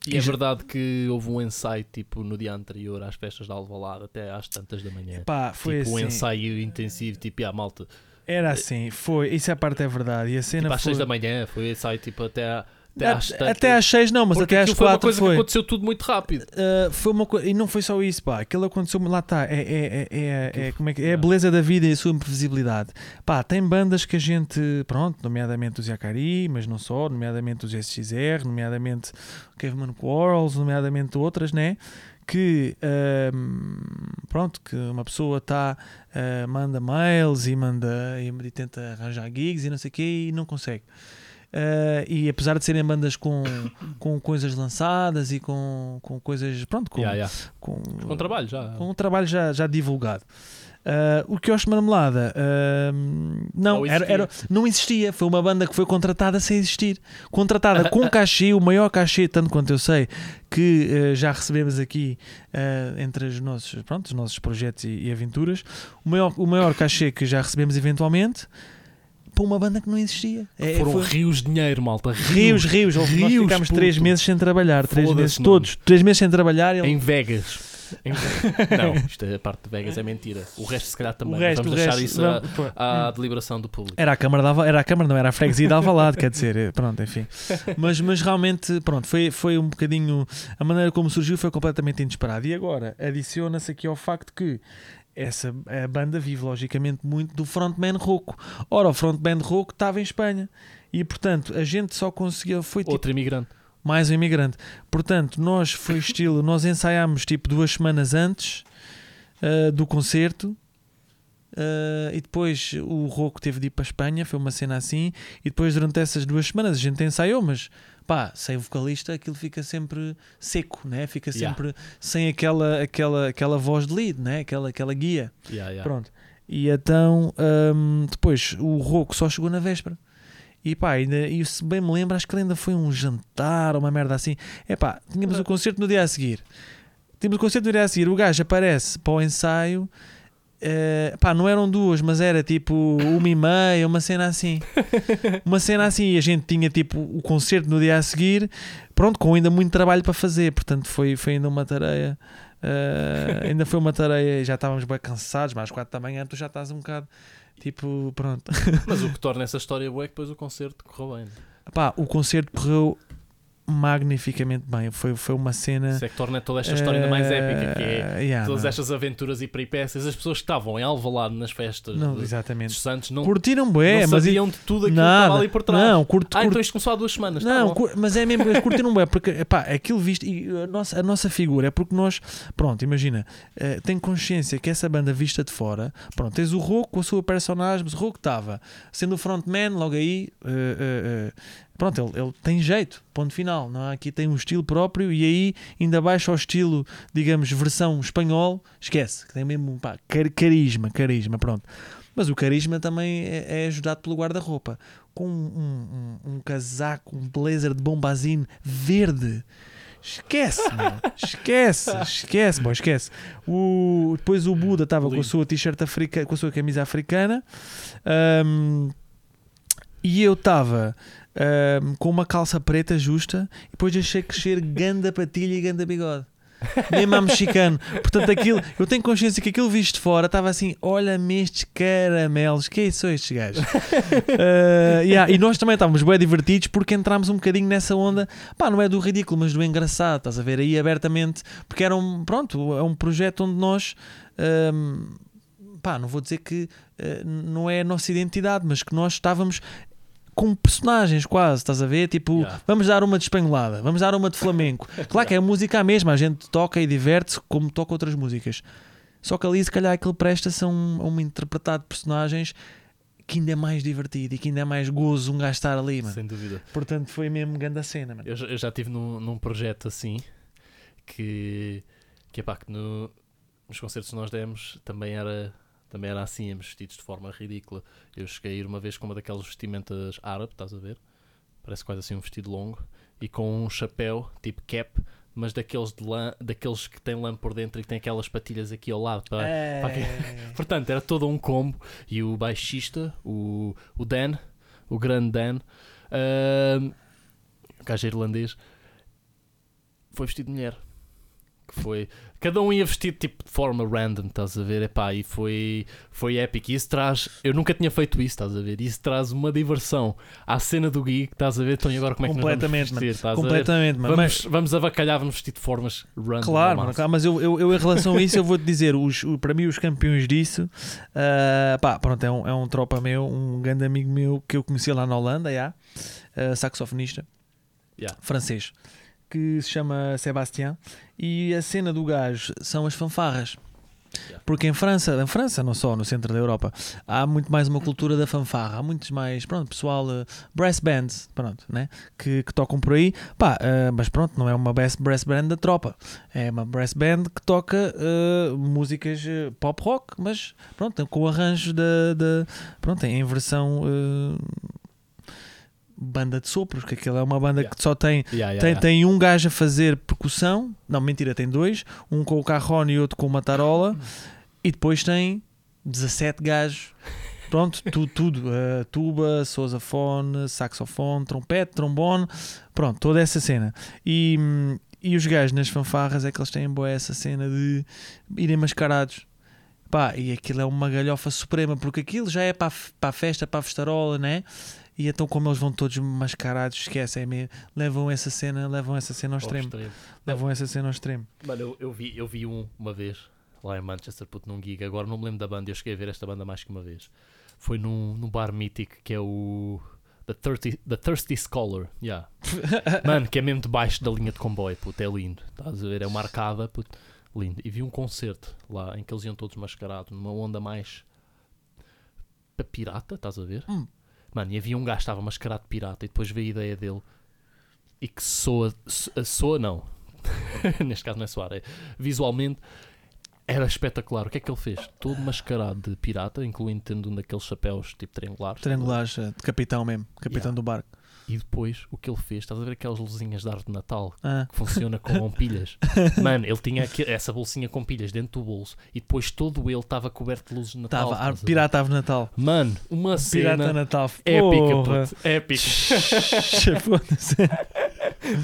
Speaker 1: E é
Speaker 2: já-
Speaker 1: verdade que houve um ensaio tipo no dia anterior às festas de Alvalade até às tantas da manhã.
Speaker 2: Foi
Speaker 1: tipo um
Speaker 2: assim.
Speaker 1: ensaio intensivo, tipo, a malta.
Speaker 2: Era assim, foi, isso é a parte é verdade. E a cena
Speaker 1: Tipo às
Speaker 2: foi.
Speaker 1: 6 da manhã, foi ensaio tipo até, à- até
Speaker 2: A-
Speaker 1: às
Speaker 2: até às 6 não, mas
Speaker 1: Porque
Speaker 2: até às
Speaker 1: aquilo foi uma
Speaker 2: 4
Speaker 1: coisa
Speaker 2: foi.
Speaker 1: que aconteceu tudo muito rápido.
Speaker 2: Uh, foi uma coisa, e não foi só isso, pá. Aquilo aconteceu, lá está, é, é, é, é, é, como é, que,
Speaker 1: foi-
Speaker 2: é a beleza da vida e a sua imprevisibilidade. Pá, tem bandas que a gente, pronto, nomeadamente os Yakari, mas não só, nomeadamente os SXR, nomeadamente o Caveman Quarrels, nomeadamente outras, né? Que, um, pronto, que uma pessoa está, uh, manda mails e manda e tenta arranjar gigs e não sei o quê e não consegue. Uh, e apesar de serem bandas com, com coisas lançadas e com, com coisas, pronto, com,
Speaker 1: Yeah, yeah.
Speaker 2: com,
Speaker 1: Com trabalho já.
Speaker 2: com um trabalho já, já divulgado. Uh, o Quiosque Marmelada uh, não,
Speaker 1: Não
Speaker 2: era,
Speaker 1: existia.
Speaker 2: era- não existia. Foi uma banda que foi contratada sem existir. Contratada com cachê, o maior cachê, tanto quanto eu sei, que uh, já recebemos aqui entre os nossos, pronto, os nossos projetos e, e aventuras. O maior, o maior cachê que já recebemos eventualmente para uma banda que não existia. É,
Speaker 1: Foram
Speaker 2: foi-
Speaker 1: rios de dinheiro, malta.
Speaker 2: Rios, rios. Nós
Speaker 1: rios,
Speaker 2: ficámos três
Speaker 1: puto.
Speaker 2: meses sem trabalhar. Três meses todos. Três meses sem trabalhar. Ele...
Speaker 1: Em Vegas. Não, isto é a parte de Vegas é mentira. O resto, se calhar, também.
Speaker 2: o resto,
Speaker 1: Vamos deixar
Speaker 2: resto,
Speaker 1: isso à,
Speaker 2: vamos- pô.
Speaker 1: à deliberação do público.
Speaker 2: Era a Câmara, dava, era a Câmara, não era a freguesia de Alvalade, quer dizer, eh, pronto, enfim. Mas, mas realmente, pronto, foi, foi um bocadinho. A maneira como surgiu foi completamente inesperada. E agora, adiciona-se aqui ao facto que essa a banda vive, logicamente, muito do frontman rouco. Ora, o frontman rouco estava em Espanha. E, portanto, a gente só conseguia. Foi tipo
Speaker 1: Outro imigrante.
Speaker 2: mais um imigrante. Portanto, nós foi estilo, nós ensaiámos tipo duas semanas antes ah, do concerto. ah, e depois o Roco teve de ir para a Espanha, foi uma cena assim. E depois, durante essas duas semanas, a gente ensaiou, mas pá, sem vocalista aquilo fica sempre seco, né? fica
Speaker 1: Yeah.
Speaker 2: sempre sem aquela, aquela, aquela voz de lead, né? aquela, aquela guia.
Speaker 1: Yeah, yeah.
Speaker 2: Pronto. E então, hum, depois o Roco só chegou na véspera. E pá, ainda, e se bem me lembro, acho que ainda foi um jantar ou uma merda assim. É pá, tínhamos o concerto no dia a seguir. Tínhamos o concerto no dia a seguir. O gajo aparece para o ensaio. Eh, pá, não eram duas, mas era tipo uma e meia, uma cena assim. Uma cena assim. E a gente tinha tipo o concerto no dia a seguir. Pronto, com ainda muito trabalho para fazer. Portanto, foi, foi ainda uma tarefa. Uh, ainda foi uma tarefa, já estávamos bem cansados, mas às quatro da manhã tu já estás um bocado tipo, pronto.
Speaker 1: Mas o que torna essa história boa é que depois o concerto correu bem.
Speaker 2: Pá, o concerto correu magnificamente bem. Foi, foi uma cena.
Speaker 1: Isso é que torna toda esta história ainda mais épica, que é
Speaker 2: Eh, yeah,
Speaker 1: todas
Speaker 2: não.
Speaker 1: estas aventuras e peripécias. As pessoas que estavam em Alvalade nas festas
Speaker 2: Não,
Speaker 1: de-
Speaker 2: exatamente.
Speaker 1: dos Santos não,
Speaker 2: Curtiram bem,
Speaker 1: não
Speaker 2: mas.
Speaker 1: sabiam de tudo aquilo que
Speaker 2: nada.
Speaker 1: estava ali por trás.
Speaker 2: Não, curto,
Speaker 1: ah,
Speaker 2: curto-
Speaker 1: então isto começou há duas semanas. tá
Speaker 2: Não,
Speaker 1: bom.
Speaker 2: cur- mas é mesmo, eles curtiram bem, porque epá, aquilo visto, e a nossa, a nossa figura é porque nós, pronto, imagina, eh, tem consciência que essa banda vista de fora, pronto, tens o Roco com a sua personagem, mas o Roco estava sendo o frontman, logo aí, eh, eh, eh, pronto, ele, ele tem jeito, ponto final, não é? aqui tem um estilo próprio e aí ainda baixa ao estilo, digamos, versão espanhol, esquece, que tem mesmo pá, car- carisma, carisma, pronto. Mas o carisma também é, é ajudado pelo guarda-roupa. Com um, um- um casaco, um blazer de bombazine verde. Esquece, meu. Esquece, esquece, bom, esquece. O, depois o Buda estava com a sua t-shirt africana, com a sua camisa africana. ahm, e eu estava ahm, com uma calça preta justa e depois deixei crescer ganda patilha e ganda bigode. Mesmo a mexicano. Portanto, aquilo, eu tenho consciência que aquilo visto de fora estava assim: olha-me estes caramelos, que são estes gajos? Uh, yeah, E nós também estávamos bem divertidos porque entrámos um bocadinho nessa onda, pá, não é do ridículo, mas do engraçado, estás a ver? Aí abertamente, porque era um, pronto, é um projeto onde nós. um, pá, não vou dizer que uh, não é a nossa identidade, mas que nós estávamos como personagens quase, estás a ver? Tipo,
Speaker 1: Yeah.
Speaker 2: vamos dar uma de espanholada, vamos dar uma de flamenco. Claro que é a música a mesma, a gente toca e diverte-se como toca outras músicas. Só que ali, se calhar, aquilo presta-se a um, a um interpretado de personagens que ainda é mais divertido e que ainda é mais gozo um gajo estar ali, mano.
Speaker 1: Sem dúvida.
Speaker 2: Portanto, foi mesmo grande a cena, mano.
Speaker 1: Eu, já- eu já estive num, num projeto assim que, que, epá, que no, nos concertos que nós demos também era, também era assim, íamos vestidos de forma ridícula. Eu cheguei a ir uma vez com uma daquelas vestimentas árabe, estás a ver? Parece quase assim um vestido longo e com um chapéu tipo cap, mas daqueles, de lã, daqueles que tem lã por dentro e que tem aquelas patilhas aqui ao lado. Para, para que-
Speaker 2: É...
Speaker 1: Portanto, era todo um combo. E o baixista, o, o Dan, o grande Dan, o gajo irlandês, foi vestido de mulher. Que foi. Cada um ia vestido tipo de forma random, estás a ver? Epá, e foi, foi épico. E isso traz. Eu nunca tinha feito isso, estás a ver? Isso traz uma diversão à cena do gig, estás a ver? Então, e agora como é que nós vamos
Speaker 2: Completamente,
Speaker 1: vestir?
Speaker 2: Completamente, mano. Mas-
Speaker 1: Vamos, avacalhar, vamos vestir de formas random.
Speaker 2: Claro, mano, claro, mas eu, eu, eu, em relação a isso, eu vou-te dizer: os, para mim, os campeões disso, ah, pá, pronto, é um, é um tropa meu, um grande amigo meu que eu conheci lá na Holanda, já, ah, saxofonista
Speaker 1: Yeah.
Speaker 2: francês, que se chama Sebastián. E a cena do gajo são as fanfarras. Porque em França, em França, não só, no centro da Europa, há muito mais uma cultura da fanfarra. Há muitos mais, pronto, pessoal, eh, brass bands, pronto, né? Que, que tocam por aí. Pá, eh, mas pronto, não é uma brass, brass band da tropa. É uma brass band que toca eh, músicas pop rock, mas pronto, com arranjos da, da pronto, em versão banda de sopros, que aquilo é uma banda
Speaker 1: Yeah.
Speaker 2: que só tem
Speaker 1: Yeah, yeah,
Speaker 2: tem, tem um gajo a fazer percussão, não, mentira, tem dois, um com o carrone e outro com uma tarola, e depois tem 17 gajos. Pronto, tudo, tudo. eh, tuba, sousafone, saxofone, trompete, trombone, pronto, toda essa cena. E, hum, e os gajos nas fanfarras é que eles têm boa essa cena de irem mascarados. Pá, e aquilo é uma galhofa suprema, porque aquilo já é para a, para a festa, para a festarola, né? E então, como eles vão todos mascarados, esquecem, é levam essa cena, levam essa cena ao
Speaker 1: Ao
Speaker 2: extremo.
Speaker 1: extremo.
Speaker 2: Levam essa cena ao extremo.
Speaker 1: Mano, eu, eu vi, eu vi um uma vez lá em Manchester, puto, num gig. Agora não me lembro da banda, eu cheguei a ver esta banda mais que uma vez. Foi num, num bar mítico que é o. The Thirsty, the Thirsty Scholar, yeah. Mano, que é mesmo debaixo da linha de comboio, puto, é lindo. Estás a ver? É uma arcada, puto, lindo. E vi um concerto lá em que eles iam todos mascarados, numa onda mais. pirata, estás a ver?
Speaker 2: Hum.
Speaker 1: Mano, e havia um gajo que estava mascarado de pirata e depois veio a ideia dele e que soa. so- soa não. Neste caso não é soar, é visualmente era espetacular. O que é que ele fez? Todo mascarado de pirata, incluindo tendo um daqueles chapéus tipo triangulares.
Speaker 2: Triangulares eh, de capitão mesmo, capitão
Speaker 1: Yeah.
Speaker 2: do barco.
Speaker 1: E depois o que ele fez, estás a ver aquelas luzinhas de árvore de Natal
Speaker 2: Ah,
Speaker 1: que funciona com pilhas? Mano, ele tinha aqui- essa bolsinha com pilhas dentro do bolso e depois todo ele estava coberto de luzes de Natal.
Speaker 2: tava, pirata Ave Natal.
Speaker 1: Mano, uma
Speaker 2: Pirata
Speaker 1: cena
Speaker 2: Natal.
Speaker 1: épica, puto, épica.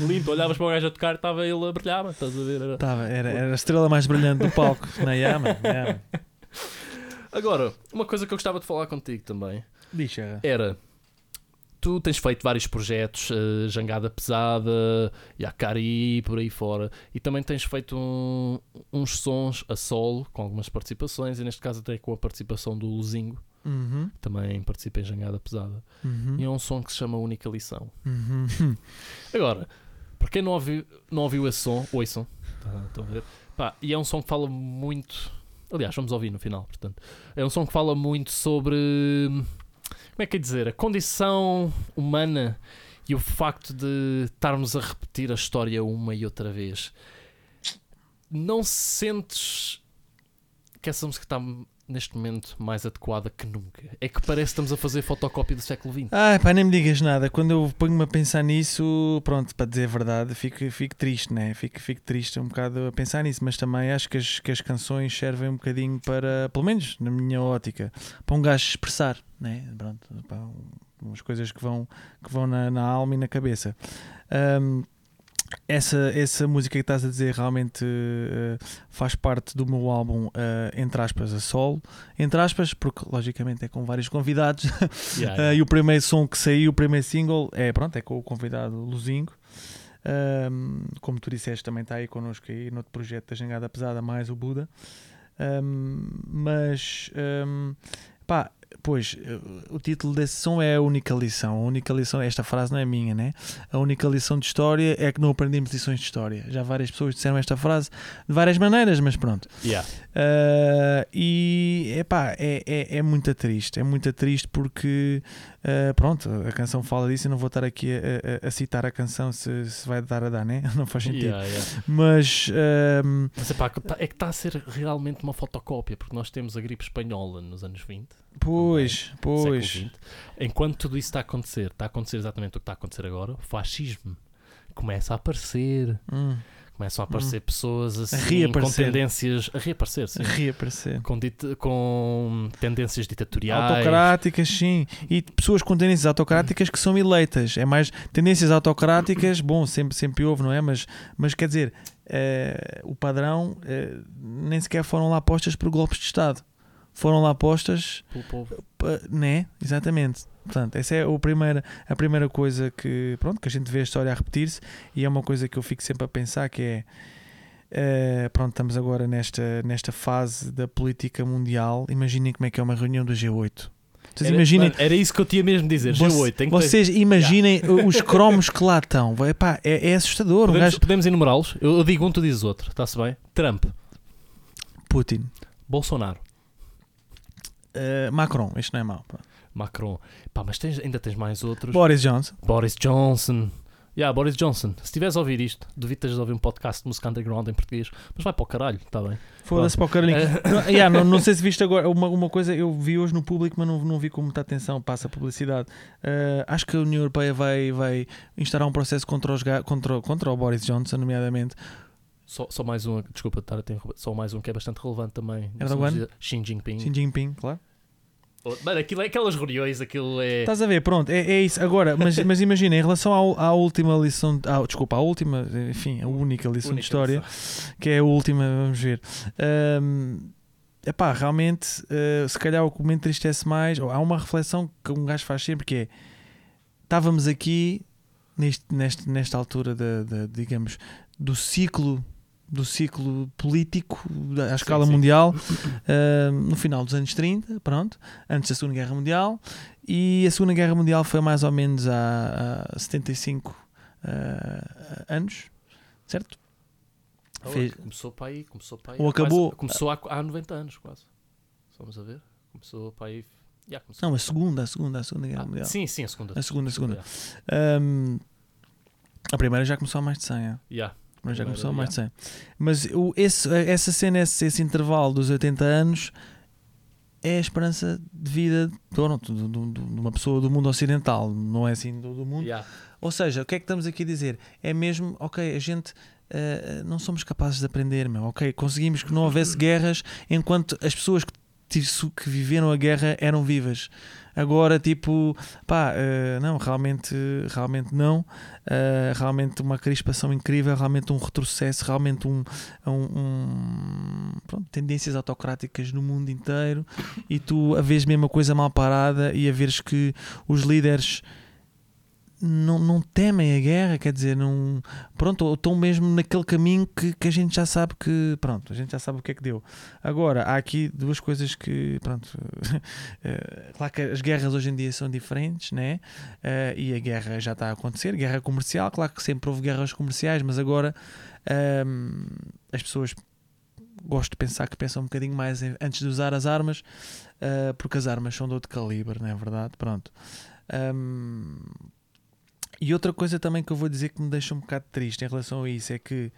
Speaker 1: Lindo, olhavas para o gajo a tocar, estava ele a brilhar, estás a ver? Era-
Speaker 2: Tava, era, era a estrela mais brilhante do palco. Na Yama.
Speaker 1: Agora, uma coisa que eu gostava de falar contigo também
Speaker 2: eh,
Speaker 1: era. Tu tens feito vários projetos, eh, Jangada Pesada, Yakari, por aí fora, e também tens feito um- uns sons a solo, com algumas participações, e neste caso até com a participação do Luzingo,
Speaker 2: Uhum,
Speaker 1: também participa em Jangada Pesada.
Speaker 2: uhum,
Speaker 1: E é um som que se chama Única Lição.
Speaker 2: uhum.
Speaker 1: Agora, para quem não ouviu, não ouviu esse som, ouçam. Tá, estão a ver? Pá, e é um som que fala muito. Aliás, vamos ouvir no final, portanto. É um som que fala muito sobre. Como é que é dizer? A condição humana e o facto de estarmos a repetir a história uma e outra vez. Não sentes que essa música está neste momento mais adequada que nunca? É que parece que estamos a fazer fotocópia do século XX.
Speaker 2: Ai, pá, nem me digas nada. Quando eu ponho-me a pensar nisso, pronto, para dizer a verdade, fico, fico triste, né? Fico, fico triste um bocado a pensar nisso, mas também acho que as, que as canções servem um bocadinho para, pelo menos na minha ótica, para um gajo expressar, né? Pronto, pá, umas coisas que vão, que vão na, na alma e na cabeça. Ahm, essa, essa música que estás a dizer realmente eh, faz parte do meu álbum, eh, entre aspas, a solo. Entre aspas, porque logicamente é com vários convidados.
Speaker 1: Yeah,
Speaker 2: Uh, e o primeiro som que saiu, o primeiro single, é pronto, é com o convidado Luzingo. Um, como tu disseste, também está aí connosco aí no outro projeto da Jangada Pesada, mais o Buda. Um, mas um, pá, pois uh, o título desse som é a única lição. A única lição, esta frase não é minha, né? A única lição de história é que não aprendemos lições de história. Já várias pessoas disseram esta frase de várias maneiras, mas pronto.
Speaker 1: yeah.
Speaker 2: Uh, e epá, é, é, é muito triste, é muito triste porque uh, pronto, a canção fala disso. Eu não vou estar aqui a, a- a citar a canção se, se vai dar a dar, né? Não faz sentido.
Speaker 1: Yeah, yeah.
Speaker 2: Mas um,
Speaker 1: Mas epá, tá- é que está a ser realmente uma fotocópia, porque nós temos a gripe espanhola nos anos 20,
Speaker 2: pois, pois,
Speaker 1: século XX. Enquanto tudo isso está a acontecer, está a acontecer exatamente o que está a acontecer agora, o fascismo começa a aparecer,
Speaker 2: hum,
Speaker 1: começam a aparecer pessoas assim, com tendências a reaparecer, sim.
Speaker 2: reaparecer.
Speaker 1: Com, com tendências ditatoriais.
Speaker 2: Autocráticas, sim. E pessoas com tendências autocráticas que são eleitas. É mais tendências autocráticas, bom, sempre, sempre houve, não é? Mas, mas quer dizer, eh, o padrão eh, nem sequer foram lá postas por golpes de Estado. Foram lá postas,
Speaker 1: pelo povo.
Speaker 2: né? Exatamente. Portanto, essa é o primeira, a primeira coisa que, pronto, que a gente vê a história a repetir-se e é uma coisa que eu fico sempre a pensar que é eh, pronto, estamos agora nesta, nesta fase da política mundial. Imaginem como é que é uma reunião do G8. Vocês
Speaker 1: Era,
Speaker 2: imaginem,
Speaker 1: mano, era isso que eu tinha mesmo de dizer.
Speaker 2: Voce-
Speaker 1: G8, tem que ter-
Speaker 2: vocês imaginem os cromos que lá estão. Vai, pá, é, é assustador. Um
Speaker 1: Podemos,
Speaker 2: gajo,
Speaker 1: podemos enumerá-los? Eu digo um, tu dizes outro. Está-se bem? Trump,
Speaker 2: Putin,
Speaker 1: Bolsonaro,
Speaker 2: eh, Macron, isto não é mau. pronto.
Speaker 1: Macron. Pá, mas tens- ainda tens mais outros.
Speaker 2: Boris Johnson,
Speaker 1: Boris Johnson. Yeah, Boris Johnson. Se estiveres a ouvir isto, duvido teres de ouvir um podcast de música underground em português. Mas vai para o caralho, está bem?
Speaker 2: foda-se para o Carolinho.
Speaker 1: Eh,
Speaker 2: não, yeah, não, não sei se viste agora uma, uma coisa, eu vi hoje no público, mas não, não vi com muita atenção, passa a publicidade. Eh, acho que a União Europeia vai, vai instaurar um processo contra, os, contra, contra o Boris Johnson, nomeadamente.
Speaker 1: Só, só mais um, desculpa estar a ter, só mais um que é bastante relevante também.
Speaker 2: Erdogan?
Speaker 1: Xi Jinping.
Speaker 2: Xi Jinping, claro.
Speaker 1: Ou- Mano, aquilo é aquelas reuniões, aquilo é.
Speaker 2: Estás a ver, pronto, é, é isso. Agora, mas, mas imagina, em relação ao- à, última lição, à, desculpa, à última, enfim, a única lição
Speaker 1: Única
Speaker 2: de história,
Speaker 1: lição.
Speaker 2: que é a última, vamos ver. Ahm, epá, realmente, eh, se calhar o que me entristece mais, ou há uma reflexão que um gajo faz sempre que é estávamos aqui neste, neste, nesta altura da, da, digamos, do ciclo do ciclo político à escala
Speaker 1: sim.
Speaker 2: mundial ah, no final dos anos 30, pronto, antes da Segunda Guerra Mundial e a Segunda Guerra Mundial foi mais ou menos há, há 75 ah, anos, certo?
Speaker 1: Oh,
Speaker 2: fez-
Speaker 1: Começou para aí, começou para aí.
Speaker 2: Ou
Speaker 1: há quase-
Speaker 2: acabou-
Speaker 1: começou há, há 90 anos, quase. Vamos a ver. Começou para aí. Já começou.
Speaker 2: Não, a segunda, a segunda, a Segunda Guerra
Speaker 1: Ah,
Speaker 2: Mundial.
Speaker 1: sim, sim, a segunda.
Speaker 2: A segunda, a segunda.
Speaker 1: Yeah.
Speaker 2: Ahm, a primeira já começou há mais de 100, é?
Speaker 1: Yeah.
Speaker 2: Mas já começou há mais de 100. Mas o, esse, essa cena, esse, esse intervalo dos 80 anos é a esperança de vida pronto, de, de- de uma pessoa do mundo ocidental, não é assim do, do mundo.
Speaker 1: Yeah.
Speaker 2: Ou seja, o que é que estamos aqui a dizer? É mesmo, ok, a gente eh, não somos capazes de aprender, meu, ok, conseguimos que não houvesse guerras enquanto as pessoas que, que viveram a guerra eram vivas. Agora, tipo, pá, eh, não, realmente, realmente não. Eh, realmente uma crispação incrível, realmente um retrocesso, realmente um, um- um- pronto, tendências autocráticas no mundo inteiro e tu a vês mesmo a coisa mal parada e a veres que os líderes não, não temem a guerra, quer dizer, não, pronto, estão mesmo naquele caminho que, que a gente já sabe que, pronto, a gente já sabe o que é que deu. Agora, há aqui duas coisas que, pronto, eh, claro que as guerras hoje em dia são diferentes, né? Eh, e a guerra já está a acontecer, guerra comercial, claro que sempre houve guerras comerciais, mas agora ahm, as pessoas gosto de pensar que pensam um bocadinho mais antes de usar as armas, ah, porque as armas são de outro calibre, não é verdade? Pronto. Ahm, e outra coisa também que eu vou dizer que me deixa um bocado triste em relação a isso é que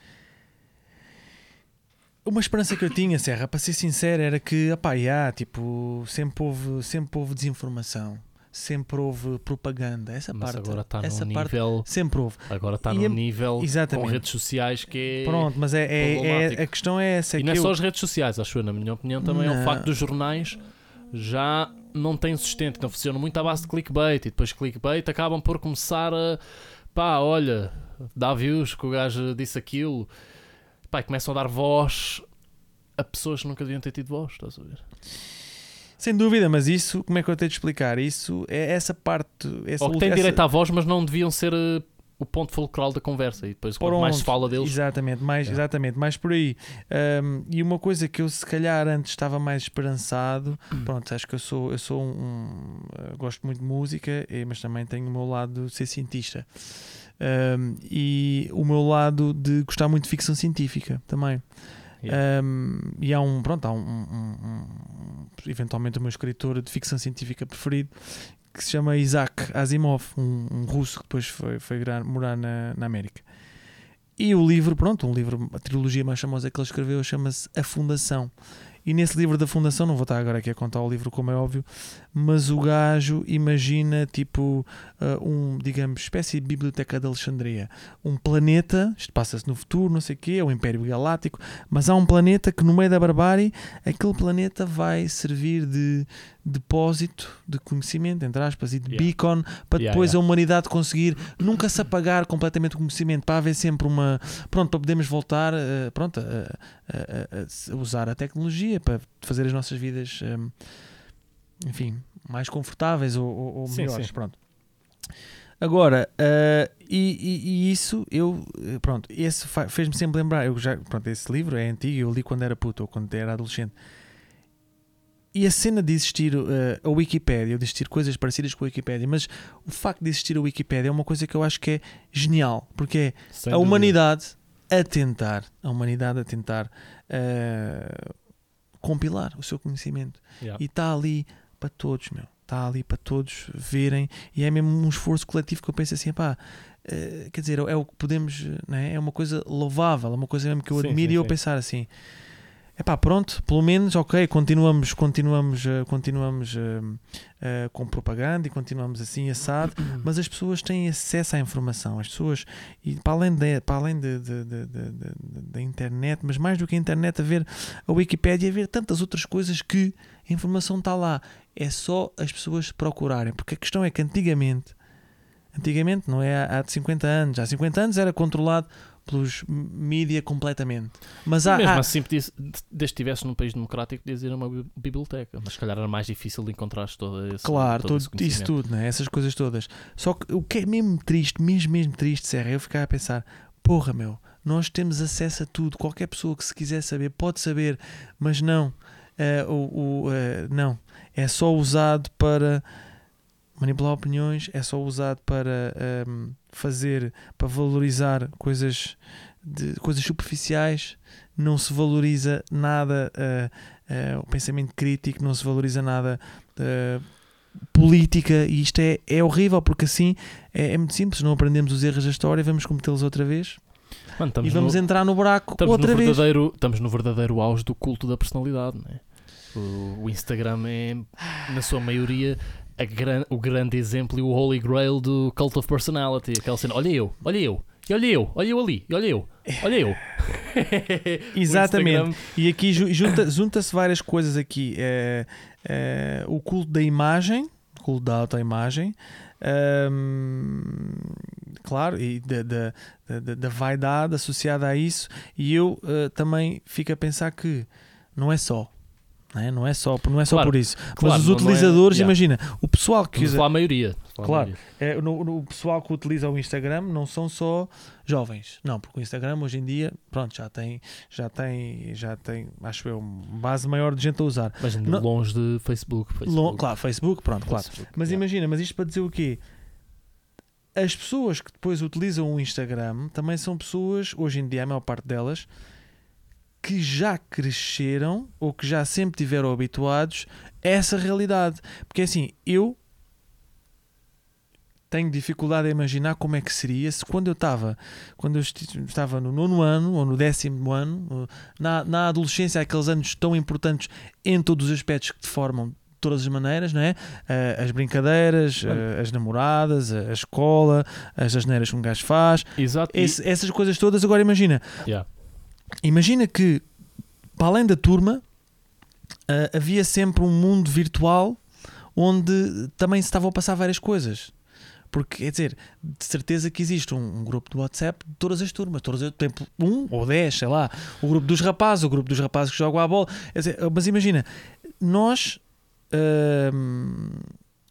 Speaker 2: uma esperança que eu tinha, Serra, para ser sincero, era que, opá, yeah, tipo, sempre houve, sempre houve desinformação, sempre houve propaganda, essa
Speaker 1: Mas
Speaker 2: parte,
Speaker 1: agora está
Speaker 2: essa
Speaker 1: num
Speaker 2: parte
Speaker 1: nível.
Speaker 2: sempre houve.
Speaker 1: Agora está num
Speaker 2: a-
Speaker 1: nível
Speaker 2: Exatamente.
Speaker 1: com redes sociais que é.
Speaker 2: Pronto, mas é, é- é- a questão é essa. é
Speaker 1: E não é
Speaker 2: que
Speaker 1: só
Speaker 2: eu-
Speaker 1: as redes sociais, acho eu, na minha opinião, também é
Speaker 2: Não.
Speaker 1: o facto dos jornais já não têm sustento, não funcionam muito à base de clickbait e depois clickbait acabam por começar a pá, olha, dá views que o gajo disse aquilo, pá, e começam a dar voz a pessoas que nunca deviam ter tido voz, estás a ver?
Speaker 2: Sem dúvida, mas isso, como é que eu tenho de explicar? Isso é essa parte. Essa
Speaker 1: Ou que têm
Speaker 2: essa-
Speaker 1: direito à voz, mas não deviam ser eh, o ponto fulcral da conversa e depois quanto mais se
Speaker 2: Pronto,
Speaker 1: fala deles.
Speaker 2: Exatamente, mais,
Speaker 1: É.
Speaker 2: exatamente, mais por aí. Um, e uma coisa que eu se calhar antes estava mais esperançado,
Speaker 1: Hum.
Speaker 2: pronto, acho que eu sou, eu sou um, um, uh, gosto muito de música, eh, mas também tenho o meu lado de ser cientista. Um, e o meu lado de gostar muito de ficção científica também.
Speaker 1: Yeah.
Speaker 2: Um, e há um, pronto, há um, um- um- eventualmente o meu escritor de ficção científica preferido que se chama Isaac Asimov, um, um russo que depois foi, foi morar na, na América. E o livro, pronto, um livro, a trilogia mais famosa que ele escreveu chama-se A Fundação. E nesse livro da Fundação, não vou estar agora aqui a contar o livro como é óbvio, mas o gajo imagina tipo uh, um, digamos, espécie de biblioteca de Alexandria. Um planeta, isto passa-se no futuro, não sei o quê, é o Império Galáctico, mas há um planeta que no meio da barbárie, aquele planeta vai servir de depósito de conhecimento, entre aspas, e de
Speaker 1: Yeah.
Speaker 2: beacon, para
Speaker 1: Yeah,
Speaker 2: depois
Speaker 1: yeah.
Speaker 2: a humanidade conseguir nunca se apagar completamente o conhecimento, para haver sempre uma. Pronto, para podermos voltar eh, pronto, a, a- a- a usar a tecnologia para fazer as nossas vidas, eh, enfim, mais confortáveis ou, ou- ou
Speaker 1: Sim,
Speaker 2: melhores.
Speaker 1: sim.
Speaker 2: Pronto. Agora, eh, e, e- e isso, eu, eh, pronto, esse fez-me sempre lembrar. Eu já, pronto, esse livro é antigo, eu li quando era puto ou quando era adolescente. E a cena de existir eh, a Wikipédia, de existir coisas parecidas com a Wikipédia, mas o facto de existir a Wikipédia é uma coisa que eu acho que é genial, porque é
Speaker 1: Sem
Speaker 2: a
Speaker 1: dúvida.
Speaker 2: humanidade a tentar, a humanidade a tentar eh, compilar o seu conhecimento.
Speaker 1: Yeah.
Speaker 2: E está ali para todos, meu. Está ali para todos verem. E é mesmo um esforço coletivo que eu penso assim, pá, eh, quer dizer, é o que podemos, né? é uma coisa louvável, é uma coisa mesmo que eu
Speaker 1: Sim,
Speaker 2: admiro
Speaker 1: sim,
Speaker 2: e eu
Speaker 1: sim.
Speaker 2: pensar assim. é pá, pronto, pelo menos, ok, continuamos, continuamos, eh, continuamos eh, eh, com propaganda e continuamos assim assado, mas as pessoas têm acesso à informação, as pessoas, e para além, de, para além de- de- da internet, mas mais do que a internet, a ver a Wikipédia, a ver tantas outras coisas que a informação está lá, é só as pessoas procurarem, porque a questão é que antigamente, antigamente, não é há há de 50 anos, há 50 anos era controlado pelos mídia completamente, mas há,
Speaker 1: Mesmo
Speaker 2: há-
Speaker 1: assim, podia, desde que estivesse num país democrático, podias ir a uma bi- biblioteca, mas se calhar era mais difícil de encontrar todo esse
Speaker 2: Claro,
Speaker 1: todo esse
Speaker 2: todo, isso
Speaker 1: conhecimento.
Speaker 2: tudo, né? essas coisas todas. Só que o que é mesmo triste, mesmo, mesmo triste, Serra, é eu ficar a pensar: porra, meu, nós temos acesso a tudo. Qualquer pessoa que se quiser saber pode saber, mas não. Eh, o, o, eh, não. É só usado para manipular opiniões, é só usado para ehm, fazer, para valorizar coisas, de, coisas superficiais. Não se valoriza nada eh, o pensamento crítico, não se valoriza nada eh, política e isto é, é horrível porque assim é, é muito simples, não aprendemos os erros da história, vamos cometê-los outra vez
Speaker 1: Mano,
Speaker 2: e vamos
Speaker 1: no,
Speaker 2: entrar no buraco
Speaker 1: estamos
Speaker 2: outra
Speaker 1: no
Speaker 2: vez.
Speaker 1: verdadeiro, estamos no verdadeiro auge do culto da personalidade, né? O, o Instagram é, na sua maioria, a gran- o grande exemplo e o holy grail do cult of personality. Aquela cena, olha eu, olha eu, e olha eu, olha eu ali, e olha eu, olha eu.
Speaker 2: Exatamente.
Speaker 1: Instagram-
Speaker 2: E aqui ju- junta- junta-se várias coisas aqui. É, é, o culto da imagem, o culto da autoimagem, hum, claro, e da, da, da, da vaidade associada a isso. E eu eh, também fico a pensar que não é só. Não é, não é só, não é só
Speaker 1: Claro,
Speaker 2: por isso.
Speaker 1: claro,
Speaker 2: Mas os
Speaker 1: é-
Speaker 2: utilizadores,
Speaker 1: yeah.
Speaker 2: imagina, o pessoal que usa.
Speaker 1: a maioria.
Speaker 2: Claro. É, no, no- o pessoal que utiliza o Instagram não são só jovens, não, porque o Instagram hoje em dia, pronto, já tem, já tem, já tem, acho eu, uma base maior de gente a usar.
Speaker 1: Mas
Speaker 2: Não-
Speaker 1: longe de Facebook. Facebook.
Speaker 2: Lo- claro, Facebook, pronto, claro.
Speaker 1: Facebook,
Speaker 2: Mas
Speaker 1: yeah.
Speaker 2: imagina, mas isto para dizer o quê? As pessoas que depois utilizam o Instagram também são pessoas, hoje em dia, a maior parte delas, que já cresceram ou que já sempre tiveram habituados a essa realidade. Porque assim, eu tenho dificuldade a imaginar como é que seria se quando eu estava quando eu estava no nono ano ou no décimo ano na, na adolescência aqueles anos tão importantes em todos os aspectos que te formam de todas as maneiras não é Ah, as brincadeiras ah, as namoradas a escola as asneiras que um gajo faz
Speaker 1: Exato.
Speaker 2: esse- essas coisas todas agora imagina
Speaker 1: yeah.
Speaker 2: Imagina que para além da turma ah, havia sempre um mundo virtual onde também se estavam a passar várias coisas porque quer dizer, de certeza que existe um, um grupo do WhatsApp de todas as turmas, todas as tempo um ou dez, sei lá, o grupo dos rapazes, o grupo dos rapazes que jogam à bola. Dizer, mas imagina, nós ahm,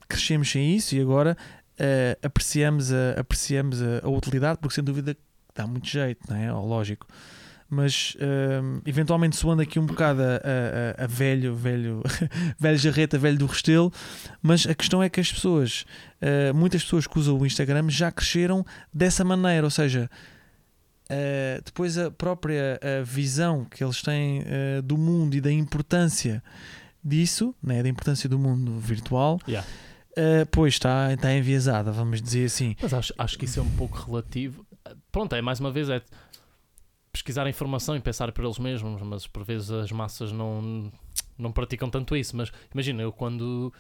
Speaker 2: crescemos sem isso e agora ah, apreciamos, a, apreciamos a, a utilidade, porque sem dúvida dá muito jeito, não é? Lógico. Mas hum, eventualmente soando aqui um bocado a, a- a- velho, velho, velho jarreta, velho do Restelo, mas a questão é que as pessoas, uh, muitas pessoas que usam o Instagram já cresceram dessa maneira, ou seja, uh, depois a própria uh, visão que eles têm uh, do mundo e da importância disso, né, da importância do mundo virtual,
Speaker 1: Yeah.
Speaker 2: uh, pois está, está enviesada, vamos dizer assim.
Speaker 1: Mas acho, acho que isso é um pouco relativo. Pronto, é mais uma vez é pesquisar informação e pensar por eles mesmos, mas por vezes as massas não, não praticam tanto isso. Mas imagina, eu quando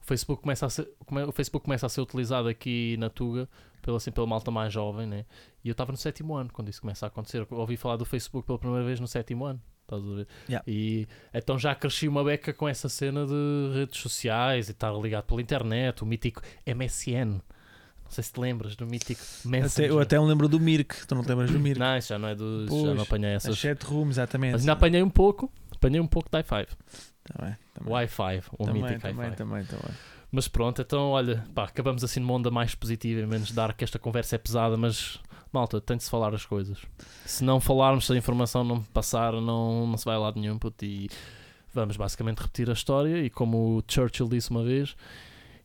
Speaker 1: o Facebook começa a ser, o Facebook começa a ser utilizado aqui na Tuga pela, assim, pela malta mais jovem, né? e eu estava no sétimo ano quando isso começa a acontecer. Eu ouvi falar do Facebook pela primeira vez no sétimo ano. Estás a ver?
Speaker 2: Yeah.
Speaker 1: E então já cresci uma beca com essa cena de redes sociais e estar ligado pela internet, o mítico MSN. Não sei se te lembras do mítico Messenger.
Speaker 2: Até, eu até me lembro do Mirk, tu não te lembras do Mirk?
Speaker 1: Não, isso já não é do.
Speaker 2: Pois,
Speaker 1: já não apanhei
Speaker 2: As
Speaker 1: essas.
Speaker 2: chat room, exatamente.
Speaker 1: Mas ainda apanhei um pouco. Apanhei um pouco de i5.
Speaker 2: Também, também.
Speaker 1: Wi-Fi. O
Speaker 2: também,
Speaker 1: mítico
Speaker 2: também,
Speaker 1: i5.
Speaker 2: também, também.
Speaker 1: Mas pronto, então olha, pá, acabamos assim numa onda mais positiva e menos dar que esta conversa é pesada, mas malta, tem de se falar as coisas. Se não falarmos, se a informação não passar, não, não se vai a lado nenhum, puto, e vamos basicamente repetir a história e como o Churchill disse uma vez.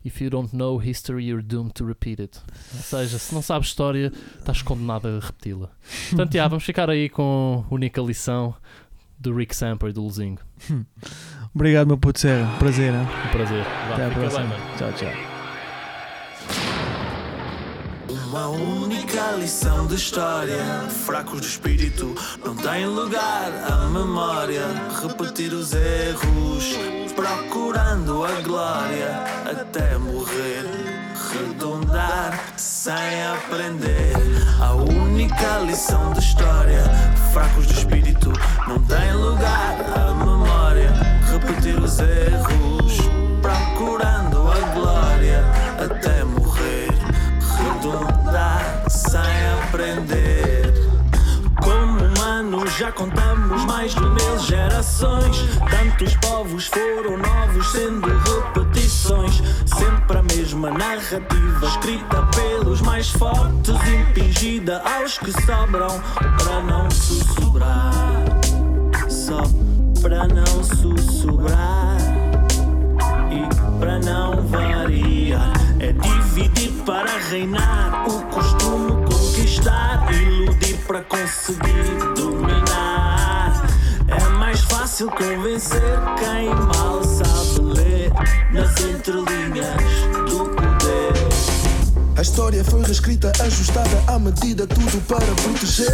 Speaker 1: If you don't know history, you're doomed to repeat it. Ou seja, se não sabes história, estás condenado a repeti-la. Portanto, já, vamos ficar aí com a única lição do Rick Samper e do Luzingo.
Speaker 2: Obrigado, meu puto Serra. Prazer, hein?
Speaker 1: Um prazer. Vá,
Speaker 2: Até
Speaker 1: bem,
Speaker 2: próxima.
Speaker 1: mano.
Speaker 2: Tchau, tchau.
Speaker 3: Uma única lição de história. Fracos de espírito, não tem lugar a memória. Repetir os erros, procurando a glória até morrer. Redundar sem aprender. A única lição de história. Fracos de espírito, não tem lugar a memória. Repetir os erros, procurando a glória até morrer. Redundar sem aprender. Como humanos já contamos mais de mil gerações. Tantos povos foram novos, sendo repetições. Sempre a mesma narrativa, escrita pelos mais fortes, impingida aos que sobram para não sussurrar. Só para não sussurrar e para não variar. É dividir para reinar, o costume conquistar, iludir para conseguir dominar. Fácil convencer quem mal sabe ler nas entrelinhas do.
Speaker 5: A história foi reescrita, ajustada à medida, tudo para proteger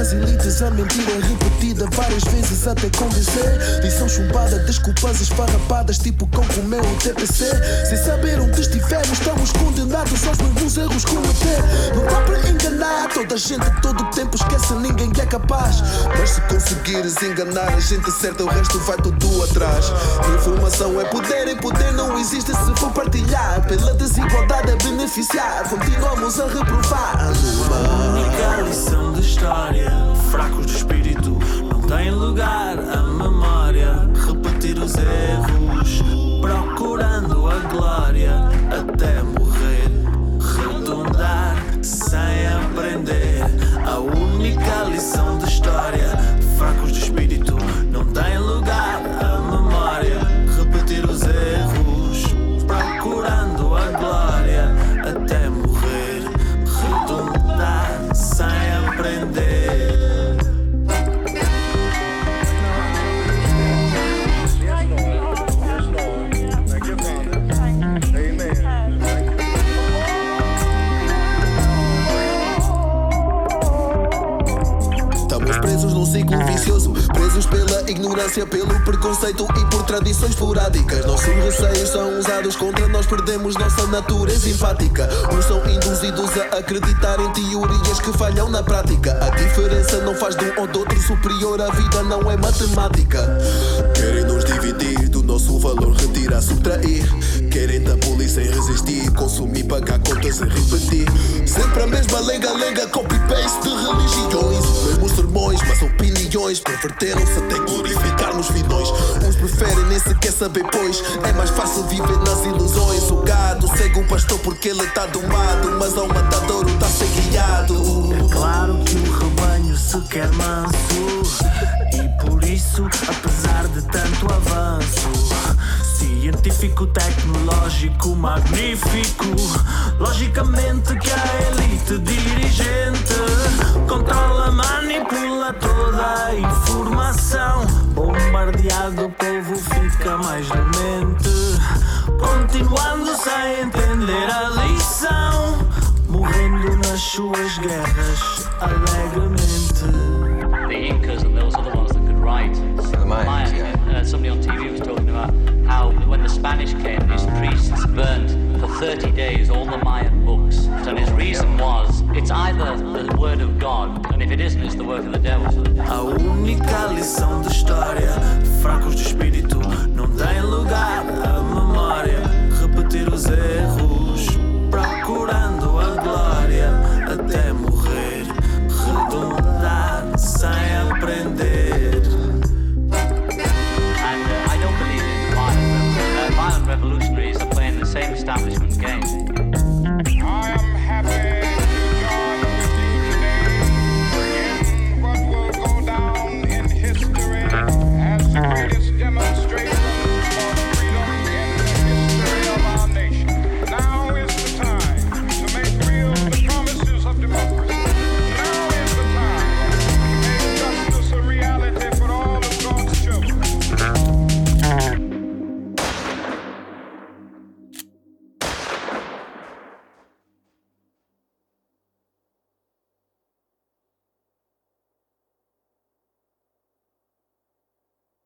Speaker 5: as elites. A mentira repetida várias vezes até convencer. Lição chumbada, desculpas esfarrapadas, tipo cão comeu o TPC. Sem saber onde estivermos, estamos condenados aos mesmos erros cometer. Não dá para enganar toda a gente, todo o tempo esquece, ninguém é capaz. Mas se conseguires enganar a gente certa, o resto vai tudo atrás. Informação é poder e poder não existe se for partilhar. Pela desigualdade é beneficiar. Continuamos a reprovar.
Speaker 3: Uma única lição de história. Fracos de espírito, não tem lugar a memória. Repetir os erros, procurando a glória até morrer. Redundar sem aprender. A única lição de história. Fracos de espírito, não tem lugar
Speaker 5: ignorância, pelo preconceito e por tradições esporádicas. Nossos receios são usados contra nós, perdemos nossa natureza empática. Uns são induzidos a acreditar em teorias que falham na prática. A diferença não faz de um ou do outro superior, a vida não é matemática. Querem nos dividir do nosso valor, retirar, subtrair. Querem da polícia resistir, consumir, pagar contas e repetir. Sempre a mesma lenga-lenga, copy-paste de religiões. Mesmos sermões, mas opiniões perverteram-se até glorificarmos vidões. Uns preferem nem sequer saber, pois é mais fácil viver nas ilusões. O gado segue o pastor porque ele está domado, mas ao matadouro está a ser guiado.
Speaker 3: Claro que o rebanho se quer manso. E por isso, apesar de tanto avanço Científico, tecnológico, magnífico. Logicamente que a elite dirigente Controla, manipula toda a informação. Bombardeado, o povo fica mais demente Continuando sem entender a lição Morrendo nas suas guerras.
Speaker 6: The Incas and those are the ones that could write. The
Speaker 7: Mayans,
Speaker 6: somebody on TV was talking about how when the Spanish came, these priests burned for 30 days all the Mayan books. And his reason was it's either the word of God, and if it isn't, it's the work of the devil.
Speaker 3: A